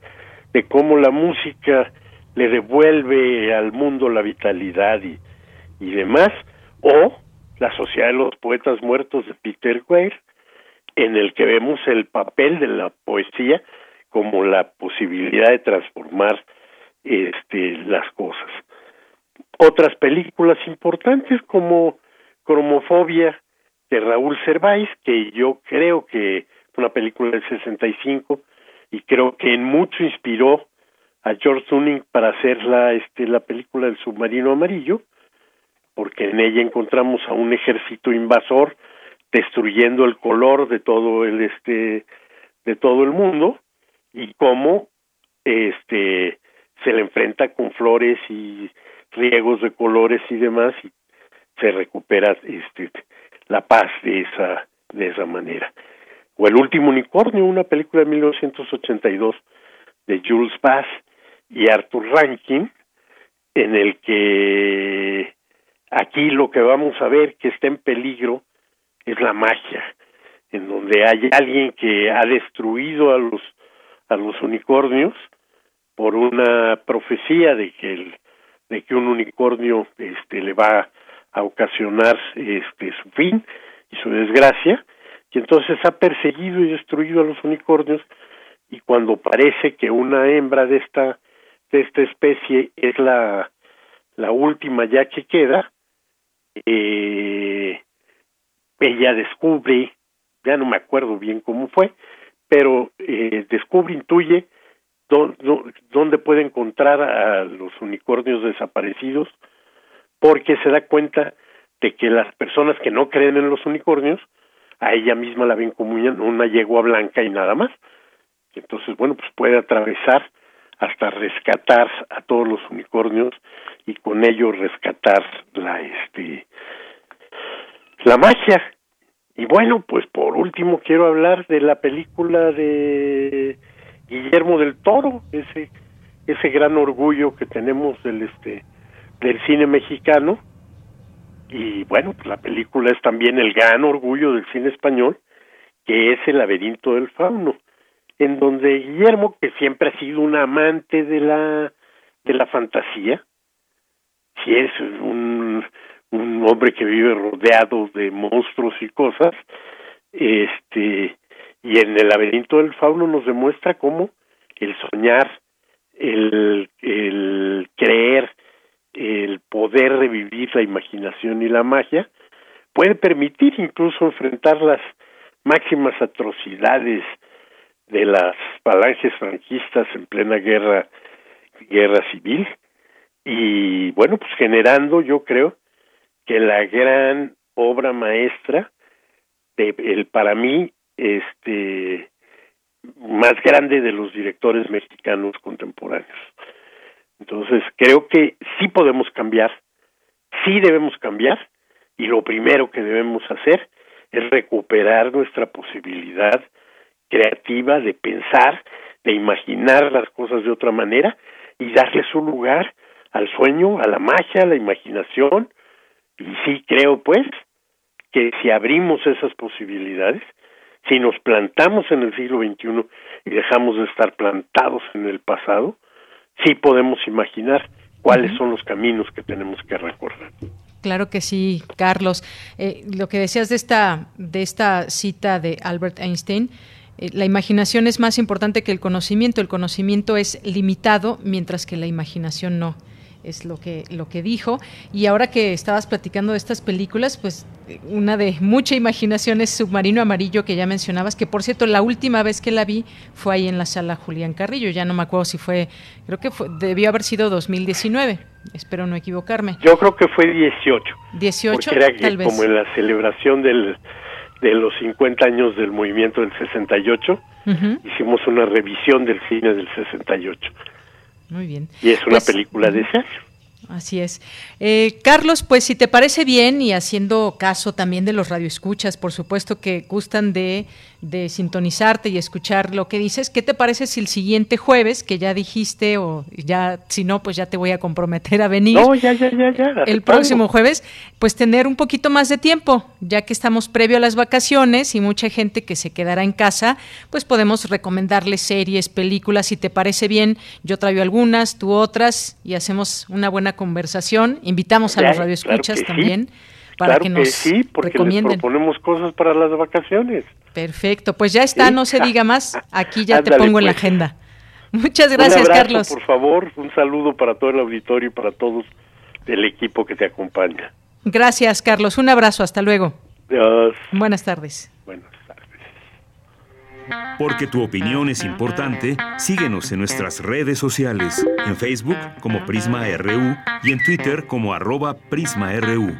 de cómo la música le devuelve al mundo la vitalidad y, y demás, o la Sociedad de los Poetas Muertos de Peter Weir, en el que vemos el papel de la poesía como la posibilidad de transformar este las cosas. Otras películas importantes como Cromofobia de Raúl Cerváis, que yo creo que fue una película del 65 y creo que en mucho inspiró a George Dunning para hacer la este la película del submarino amarillo, porque en ella encontramos a un ejército invasor destruyendo el color de todo el este de todo el mundo y cómo este se le enfrenta con flores y riegos de colores y demás y se recupera este la paz de esa de esa manera. O el último unicornio una película de 1982 de Jules Bass y Arthur Rankin en el que aquí lo que vamos a ver que está en peligro es la magia, en donde hay alguien que ha destruido a los a los unicornios por una profecía de que el, de que un unicornio este le va a ocasionar este su fin y su desgracia. Y entonces ha perseguido y destruido a los unicornios y cuando parece que una hembra de esta de esta especie es la la última ya que queda eh, ella descubre ya no me acuerdo bien cómo fue pero eh, descubre intuye dónde puede encontrar a los unicornios desaparecidos porque se da cuenta de que las personas que no creen en los unicornios a ella misma la ven como una yegua blanca y nada más. Entonces, bueno, pues puede atravesar hasta rescatar a todos los unicornios y con ello rescatar la este la magia. Y bueno, pues por último quiero hablar de la película de Guillermo del Toro, ese ese gran orgullo que tenemos del este del cine mexicano. Y bueno, pues la película es también el gran orgullo del cine español, que es El laberinto del fauno, en donde Guillermo, que siempre ha sido un amante de la de la fantasía, si es un, un hombre que vive rodeado de monstruos y cosas, este y en el laberinto del fauno nos demuestra cómo el soñar, el, el creer, el poder revivir la imaginación y la magia, puede permitir incluso enfrentar las máximas atrocidades de las falanges franquistas en plena guerra guerra civil. Y bueno pues generando yo creo que la gran obra maestra de el para mí este más grande de los directores mexicanos contemporáneos. Entonces, creo que sí podemos cambiar, sí debemos cambiar, y lo primero que debemos hacer es recuperar nuestra posibilidad creativa de pensar, de imaginar las cosas de otra manera y darle su lugar al sueño, a la magia, a la imaginación. Y sí creo, pues, que si abrimos esas posibilidades, si nos plantamos en el siglo XXI y dejamos de estar plantados en el pasado, sí podemos imaginar cuáles son los caminos que tenemos que recorrer. Claro que sí, Carlos. Eh, lo que decías de esta, de esta cita de Albert Einstein, eh, la imaginación es más importante que el conocimiento. El conocimiento es limitado, mientras que la imaginación no es lo que, lo que dijo. Y ahora que estabas platicando de estas películas, pues una de mucha imaginación es Submarino Amarillo, que ya mencionabas, que por cierto, la última vez que la vi fue ahí en la sala Julián Carrillo. Ya no me acuerdo si fue, creo que fue, debió haber sido 2019. Espero no equivocarme. Yo creo que fue 18. 18, era tal vez. Como en la celebración del, de los 50 años del movimiento del 68, hicimos una revisión del cine del 68. Muy bien. Y es una pues, película de ese Así es. Eh, Carlos, pues si te parece bien y haciendo caso también de los radioescuchas, por supuesto que gustan de, de, sintonizarte y escuchar lo que dices, ¿qué te parece si el siguiente jueves, que ya dijiste, o ya, si no, pues ya te voy a comprometer a venir? No, ya, ya, ya, ya. El próximo jueves, pues tener un poquito más de tiempo, ya que estamos previo a las vacaciones y mucha gente que se quedará en casa, pues podemos recomendarles series, películas, si te parece bien, yo traigo algunas, tú otras, y hacemos una buena conversación. Invitamos a los radioescuchas también para que nos sí, porque recomienden. proponemos cosas para las vacaciones. Perfecto, pues ya está, no se diga más. Aquí ya te pongo en la pues. agenda. Muchas gracias, Carlos. Por favor, un saludo para todo el auditorio y para todos del equipo que te acompaña. Gracias, Carlos. Un abrazo, hasta luego. Adiós. Buenas tardes. Porque tu opinión es importante, síguenos en nuestras redes sociales, en Facebook como Prisma RU y en Twitter como arroba PrismaRU.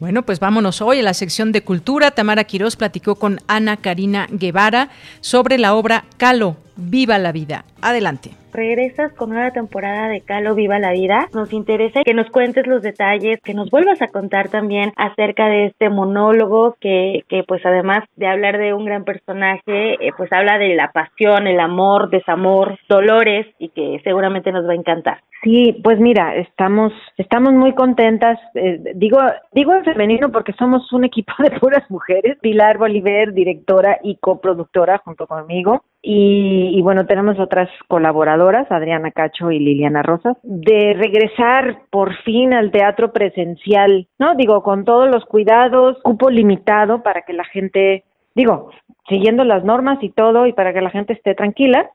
Bueno, pues vámonos hoy a la sección de cultura. Tamara Quirós platicó con Ana Karina Guevara sobre la obra Calo, Viva la vida. Adelante regresas con una temporada de Calo Viva la Vida. Nos interesa que nos cuentes los detalles, que nos vuelvas a contar también acerca de este monólogo que, que pues además de hablar de un gran personaje, eh, pues habla de la pasión, el amor, desamor, dolores y que seguramente nos va a encantar. Sí, pues mira, estamos estamos muy contentas. Eh, digo digo en femenino porque somos un equipo de puras mujeres. Pilar Bolívar, directora y coproductora junto conmigo. Y, y bueno, tenemos otras colaboradoras Adriana Cacho y Liliana Rosas, de regresar por fin al teatro presencial, ¿no? Digo, con todos los cuidados, cupo limitado para que la gente, digo, siguiendo las normas y todo, y para que la gente esté tranquila.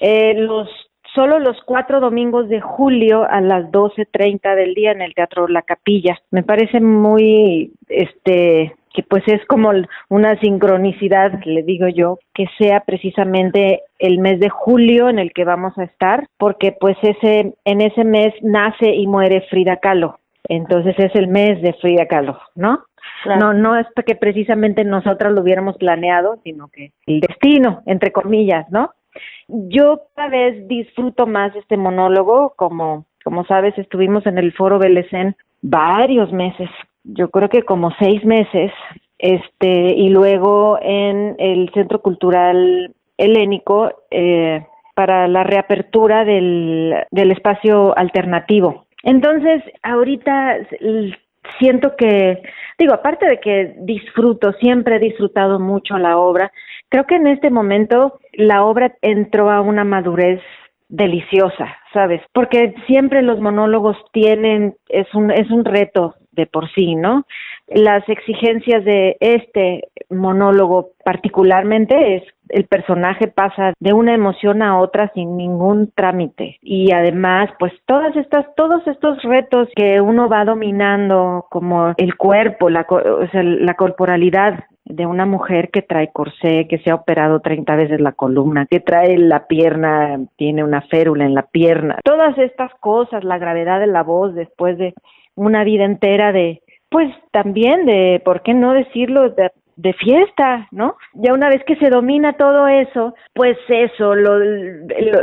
eh, los solo los cuatro domingos de julio a las doce treinta del día en el Teatro La Capilla. Me parece muy, este, que pues es como una sincronicidad, le digo yo, que sea precisamente el mes de julio en el que vamos a estar, porque pues ese en ese mes nace y muere Frida Kahlo. Entonces es el mes de Frida Kahlo, ¿no? No, no es que precisamente nosotras lo hubiéramos planeado, sino que el destino, entre comillas, ¿no? Yo cada vez disfruto más este monólogo, como, como sabes, estuvimos en el foro Belecén varios meses yo creo que como seis meses, este, y luego en el Centro Cultural Helénico eh, para la reapertura del, del espacio alternativo. Entonces, ahorita siento que, digo, aparte de que disfruto, siempre he disfrutado mucho la obra, creo que en este momento la obra entró a una madurez deliciosa, ¿sabes? Porque siempre los monólogos tienen, es un, es un reto de por sí, ¿no? Las exigencias de este monólogo particularmente es el personaje pasa de una emoción a otra sin ningún trámite y además pues todas estas todos estos retos que uno va dominando como el cuerpo la o sea, la corporalidad de una mujer que trae corsé, que se ha operado 30 veces la columna, que trae la pierna, tiene una férula en la pierna. Todas estas cosas, la gravedad de la voz después de una vida entera de, pues también de, ¿por qué no decirlo? De, de fiesta, ¿no? Ya una vez que se domina todo eso, pues eso, lo,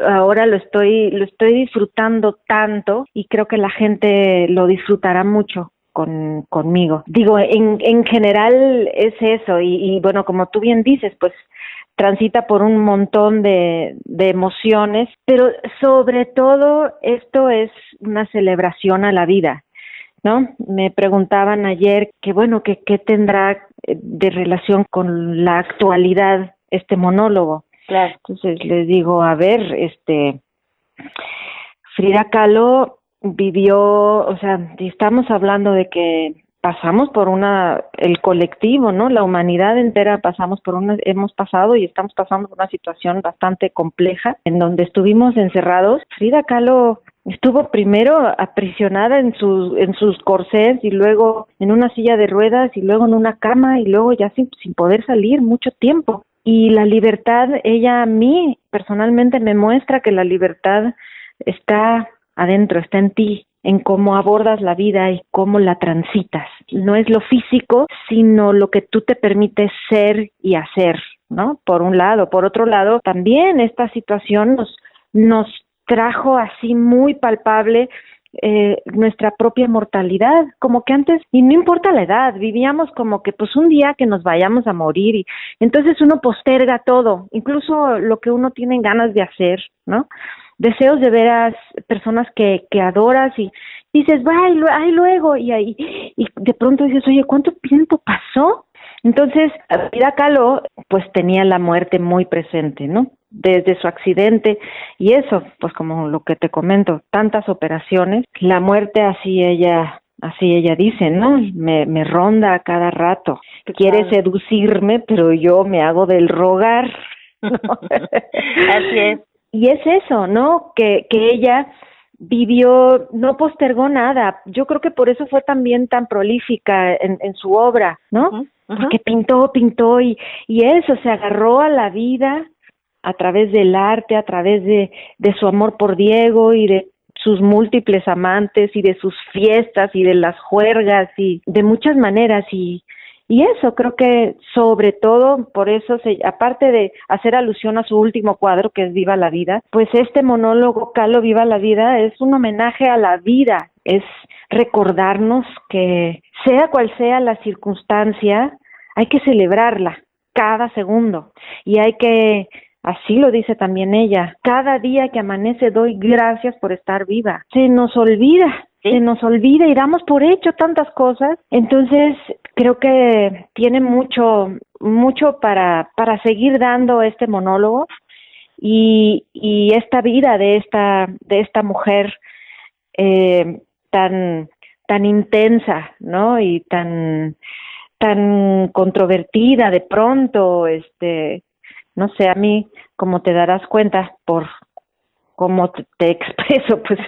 ahora lo estoy, lo estoy disfrutando tanto y creo que la gente lo disfrutará mucho. Con, conmigo. Digo, en, en general es eso y, y bueno, como tú bien dices, pues transita por un montón de, de, emociones, pero sobre todo esto es una celebración a la vida. ¿No? Me preguntaban ayer que, bueno, que qué tendrá eh, de relación con la actualidad este monólogo. Claro. Entonces les digo, a ver, este, Frida Kahlo vivió, o sea, estamos hablando de que pasamos por una, el colectivo, ¿no? La humanidad entera pasamos por una, hemos pasado y estamos pasando por una situación bastante compleja en donde estuvimos encerrados. Frida Kahlo estuvo primero aprisionada en sus en sus corsés y luego en una silla de ruedas y luego en una cama y luego ya sin, sin poder salir mucho tiempo. Y la libertad ella a mí personalmente me muestra que la libertad está adentro está en ti en cómo abordas la vida y cómo la transitas. No es lo físico sino lo que tú te permites ser y hacer no por un lado. Por otro lado también esta situación nos nos trajo así muy palpable eh, nuestra propia mortalidad, como que antes, y no importa la edad, vivíamos como que pues un día que nos vayamos a morir y entonces uno posterga todo, incluso lo que uno tiene ganas de hacer, ¿no? Deseos de ver a personas que, que adoras y dices, ay, ay, luego, y ahí, y de pronto dices, oye, ¿cuánto tiempo pasó? Entonces, Frida Kahlo, pues tenía la muerte muy presente, ¿no? Desde su accidente y eso, pues como lo que te comento, tantas operaciones, la muerte así ella, así ella dice, ¿no? Me, me ronda a cada rato, quiere seducirme, pero yo me hago del rogar. así es. Y es eso, ¿no? Que, que ella vivió, no postergó nada. Yo creo que por eso fue también tan prolífica en, en su obra, ¿no? Porque pintó, pintó y, y eso, se agarró a la vida a través del arte, a través de, de su amor por Diego y de sus múltiples amantes y de sus fiestas y de las juergas y de muchas maneras y, y eso creo que sobre todo por eso se, aparte de hacer alusión a su último cuadro que es Viva la vida pues este monólogo Calo Viva la vida es un homenaje a la vida es recordarnos que sea cual sea la circunstancia hay que celebrarla cada segundo y hay que Así lo dice también ella. Cada día que amanece doy gracias por estar viva. Se nos olvida, se nos olvida y damos por hecho tantas cosas. Entonces, creo que tiene mucho, mucho para, para seguir dando este monólogo y, y esta vida de esta, de esta mujer eh, tan, tan intensa, ¿no? Y tan, tan controvertida de pronto, este, no sé, a mí, como te darás cuenta por cómo te expreso, pues,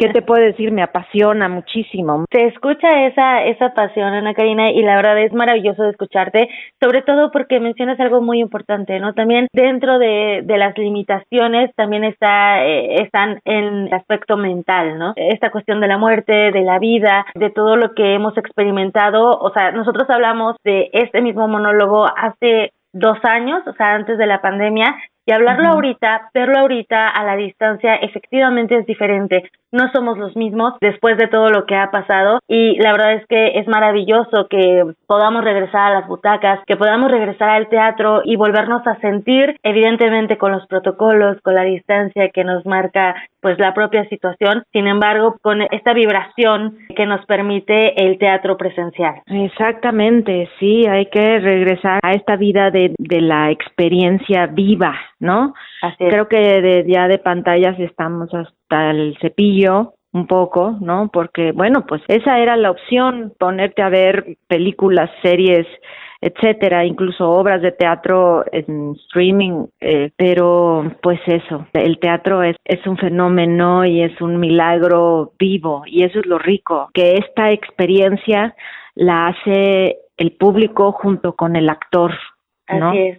¿qué te puedo decir? Me apasiona muchísimo. Te escucha esa, esa pasión, Ana Karina, y la verdad es maravilloso de escucharte, sobre todo porque mencionas algo muy importante, ¿no? También dentro de, de las limitaciones también está, eh, están en el aspecto mental, ¿no? Esta cuestión de la muerte, de la vida, de todo lo que hemos experimentado, o sea, nosotros hablamos de este mismo monólogo hace dos años, o sea, antes de la pandemia, y hablarlo ahorita, verlo ahorita a la distancia, efectivamente es diferente. No somos los mismos después de todo lo que ha pasado y la verdad es que es maravilloso que podamos regresar a las butacas, que podamos regresar al teatro y volvernos a sentir, evidentemente con los protocolos, con la distancia que nos marca pues la propia situación, sin embargo, con esta vibración que nos permite el teatro presencial. Exactamente, sí, hay que regresar a esta vida de, de la experiencia viva, ¿no? Creo que de, ya de pantallas estamos hasta el cepillo un poco, ¿no? Porque, bueno, pues esa era la opción, ponerte a ver películas, series, etcétera, incluso obras de teatro en streaming, eh, pero pues eso, el teatro es, es un fenómeno y es un milagro vivo y eso es lo rico, que esta experiencia la hace el público junto con el actor, ¿no? Así es.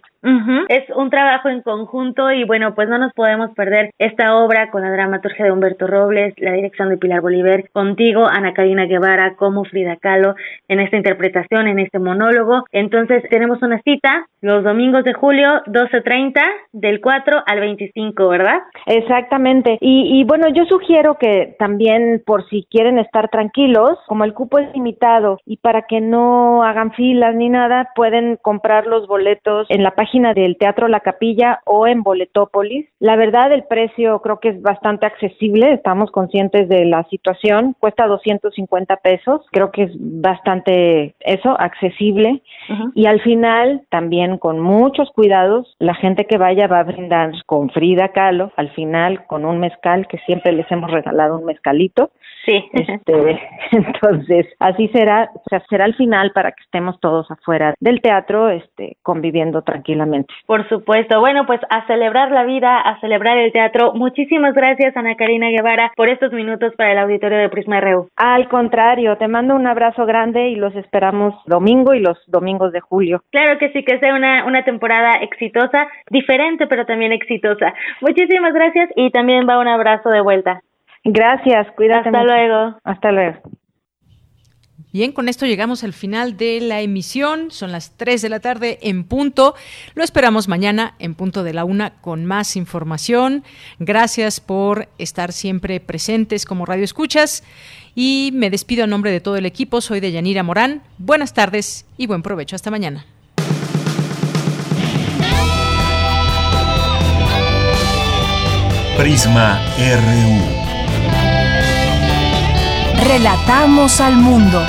Es un trabajo en conjunto y bueno, pues no nos podemos perder esta obra con la dramaturgia de Humberto Robles, la dirección de Pilar Bolívar, contigo, Ana Karina Guevara, como Frida Kahlo, en esta interpretación, en este monólogo. Entonces tenemos una cita los domingos de julio, 12.30, del 4 al 25, ¿verdad? Exactamente. Y, y bueno, yo sugiero que también, por si quieren estar tranquilos, como el cupo es limitado y para que no hagan filas ni nada, pueden comprar los boletos en la página del Teatro La Capilla o en Boletópolis. La verdad, el precio creo que es bastante accesible, estamos conscientes de la situación, cuesta 250 pesos, creo que es bastante eso, accesible. Y al final, también con muchos cuidados, la gente que vaya va a brindar con Frida Kahlo, al final con un mezcal, que siempre les hemos regalado un mezcalito. Sí. Este, entonces, así será, o sea, será al final para que estemos todos afuera del teatro, este, conviviendo tranquilamente. Por supuesto. Bueno, pues a celebrar la vida, a celebrar el teatro. Muchísimas gracias, Ana Karina Guevara, por estos minutos para el auditorio de Prisma RU. Al contrario, te mando un abrazo grande y los esperamos domingo y los domingos de julio. Claro que sí, que sea una, una temporada exitosa, diferente, pero también exitosa. Muchísimas gracias y también va un abrazo de vuelta. Gracias, cuídate. Hasta luego. Hasta luego. Bien, con esto llegamos al final de la emisión. Son las 3 de la tarde en punto. Lo esperamos mañana en punto de la una con más información. Gracias por estar siempre presentes como Radio Escuchas. Y me despido a nombre de todo el equipo. Soy de Yanira Morán. Buenas tardes y buen provecho. Hasta mañana. Prisma RU. Relatamos al mundo.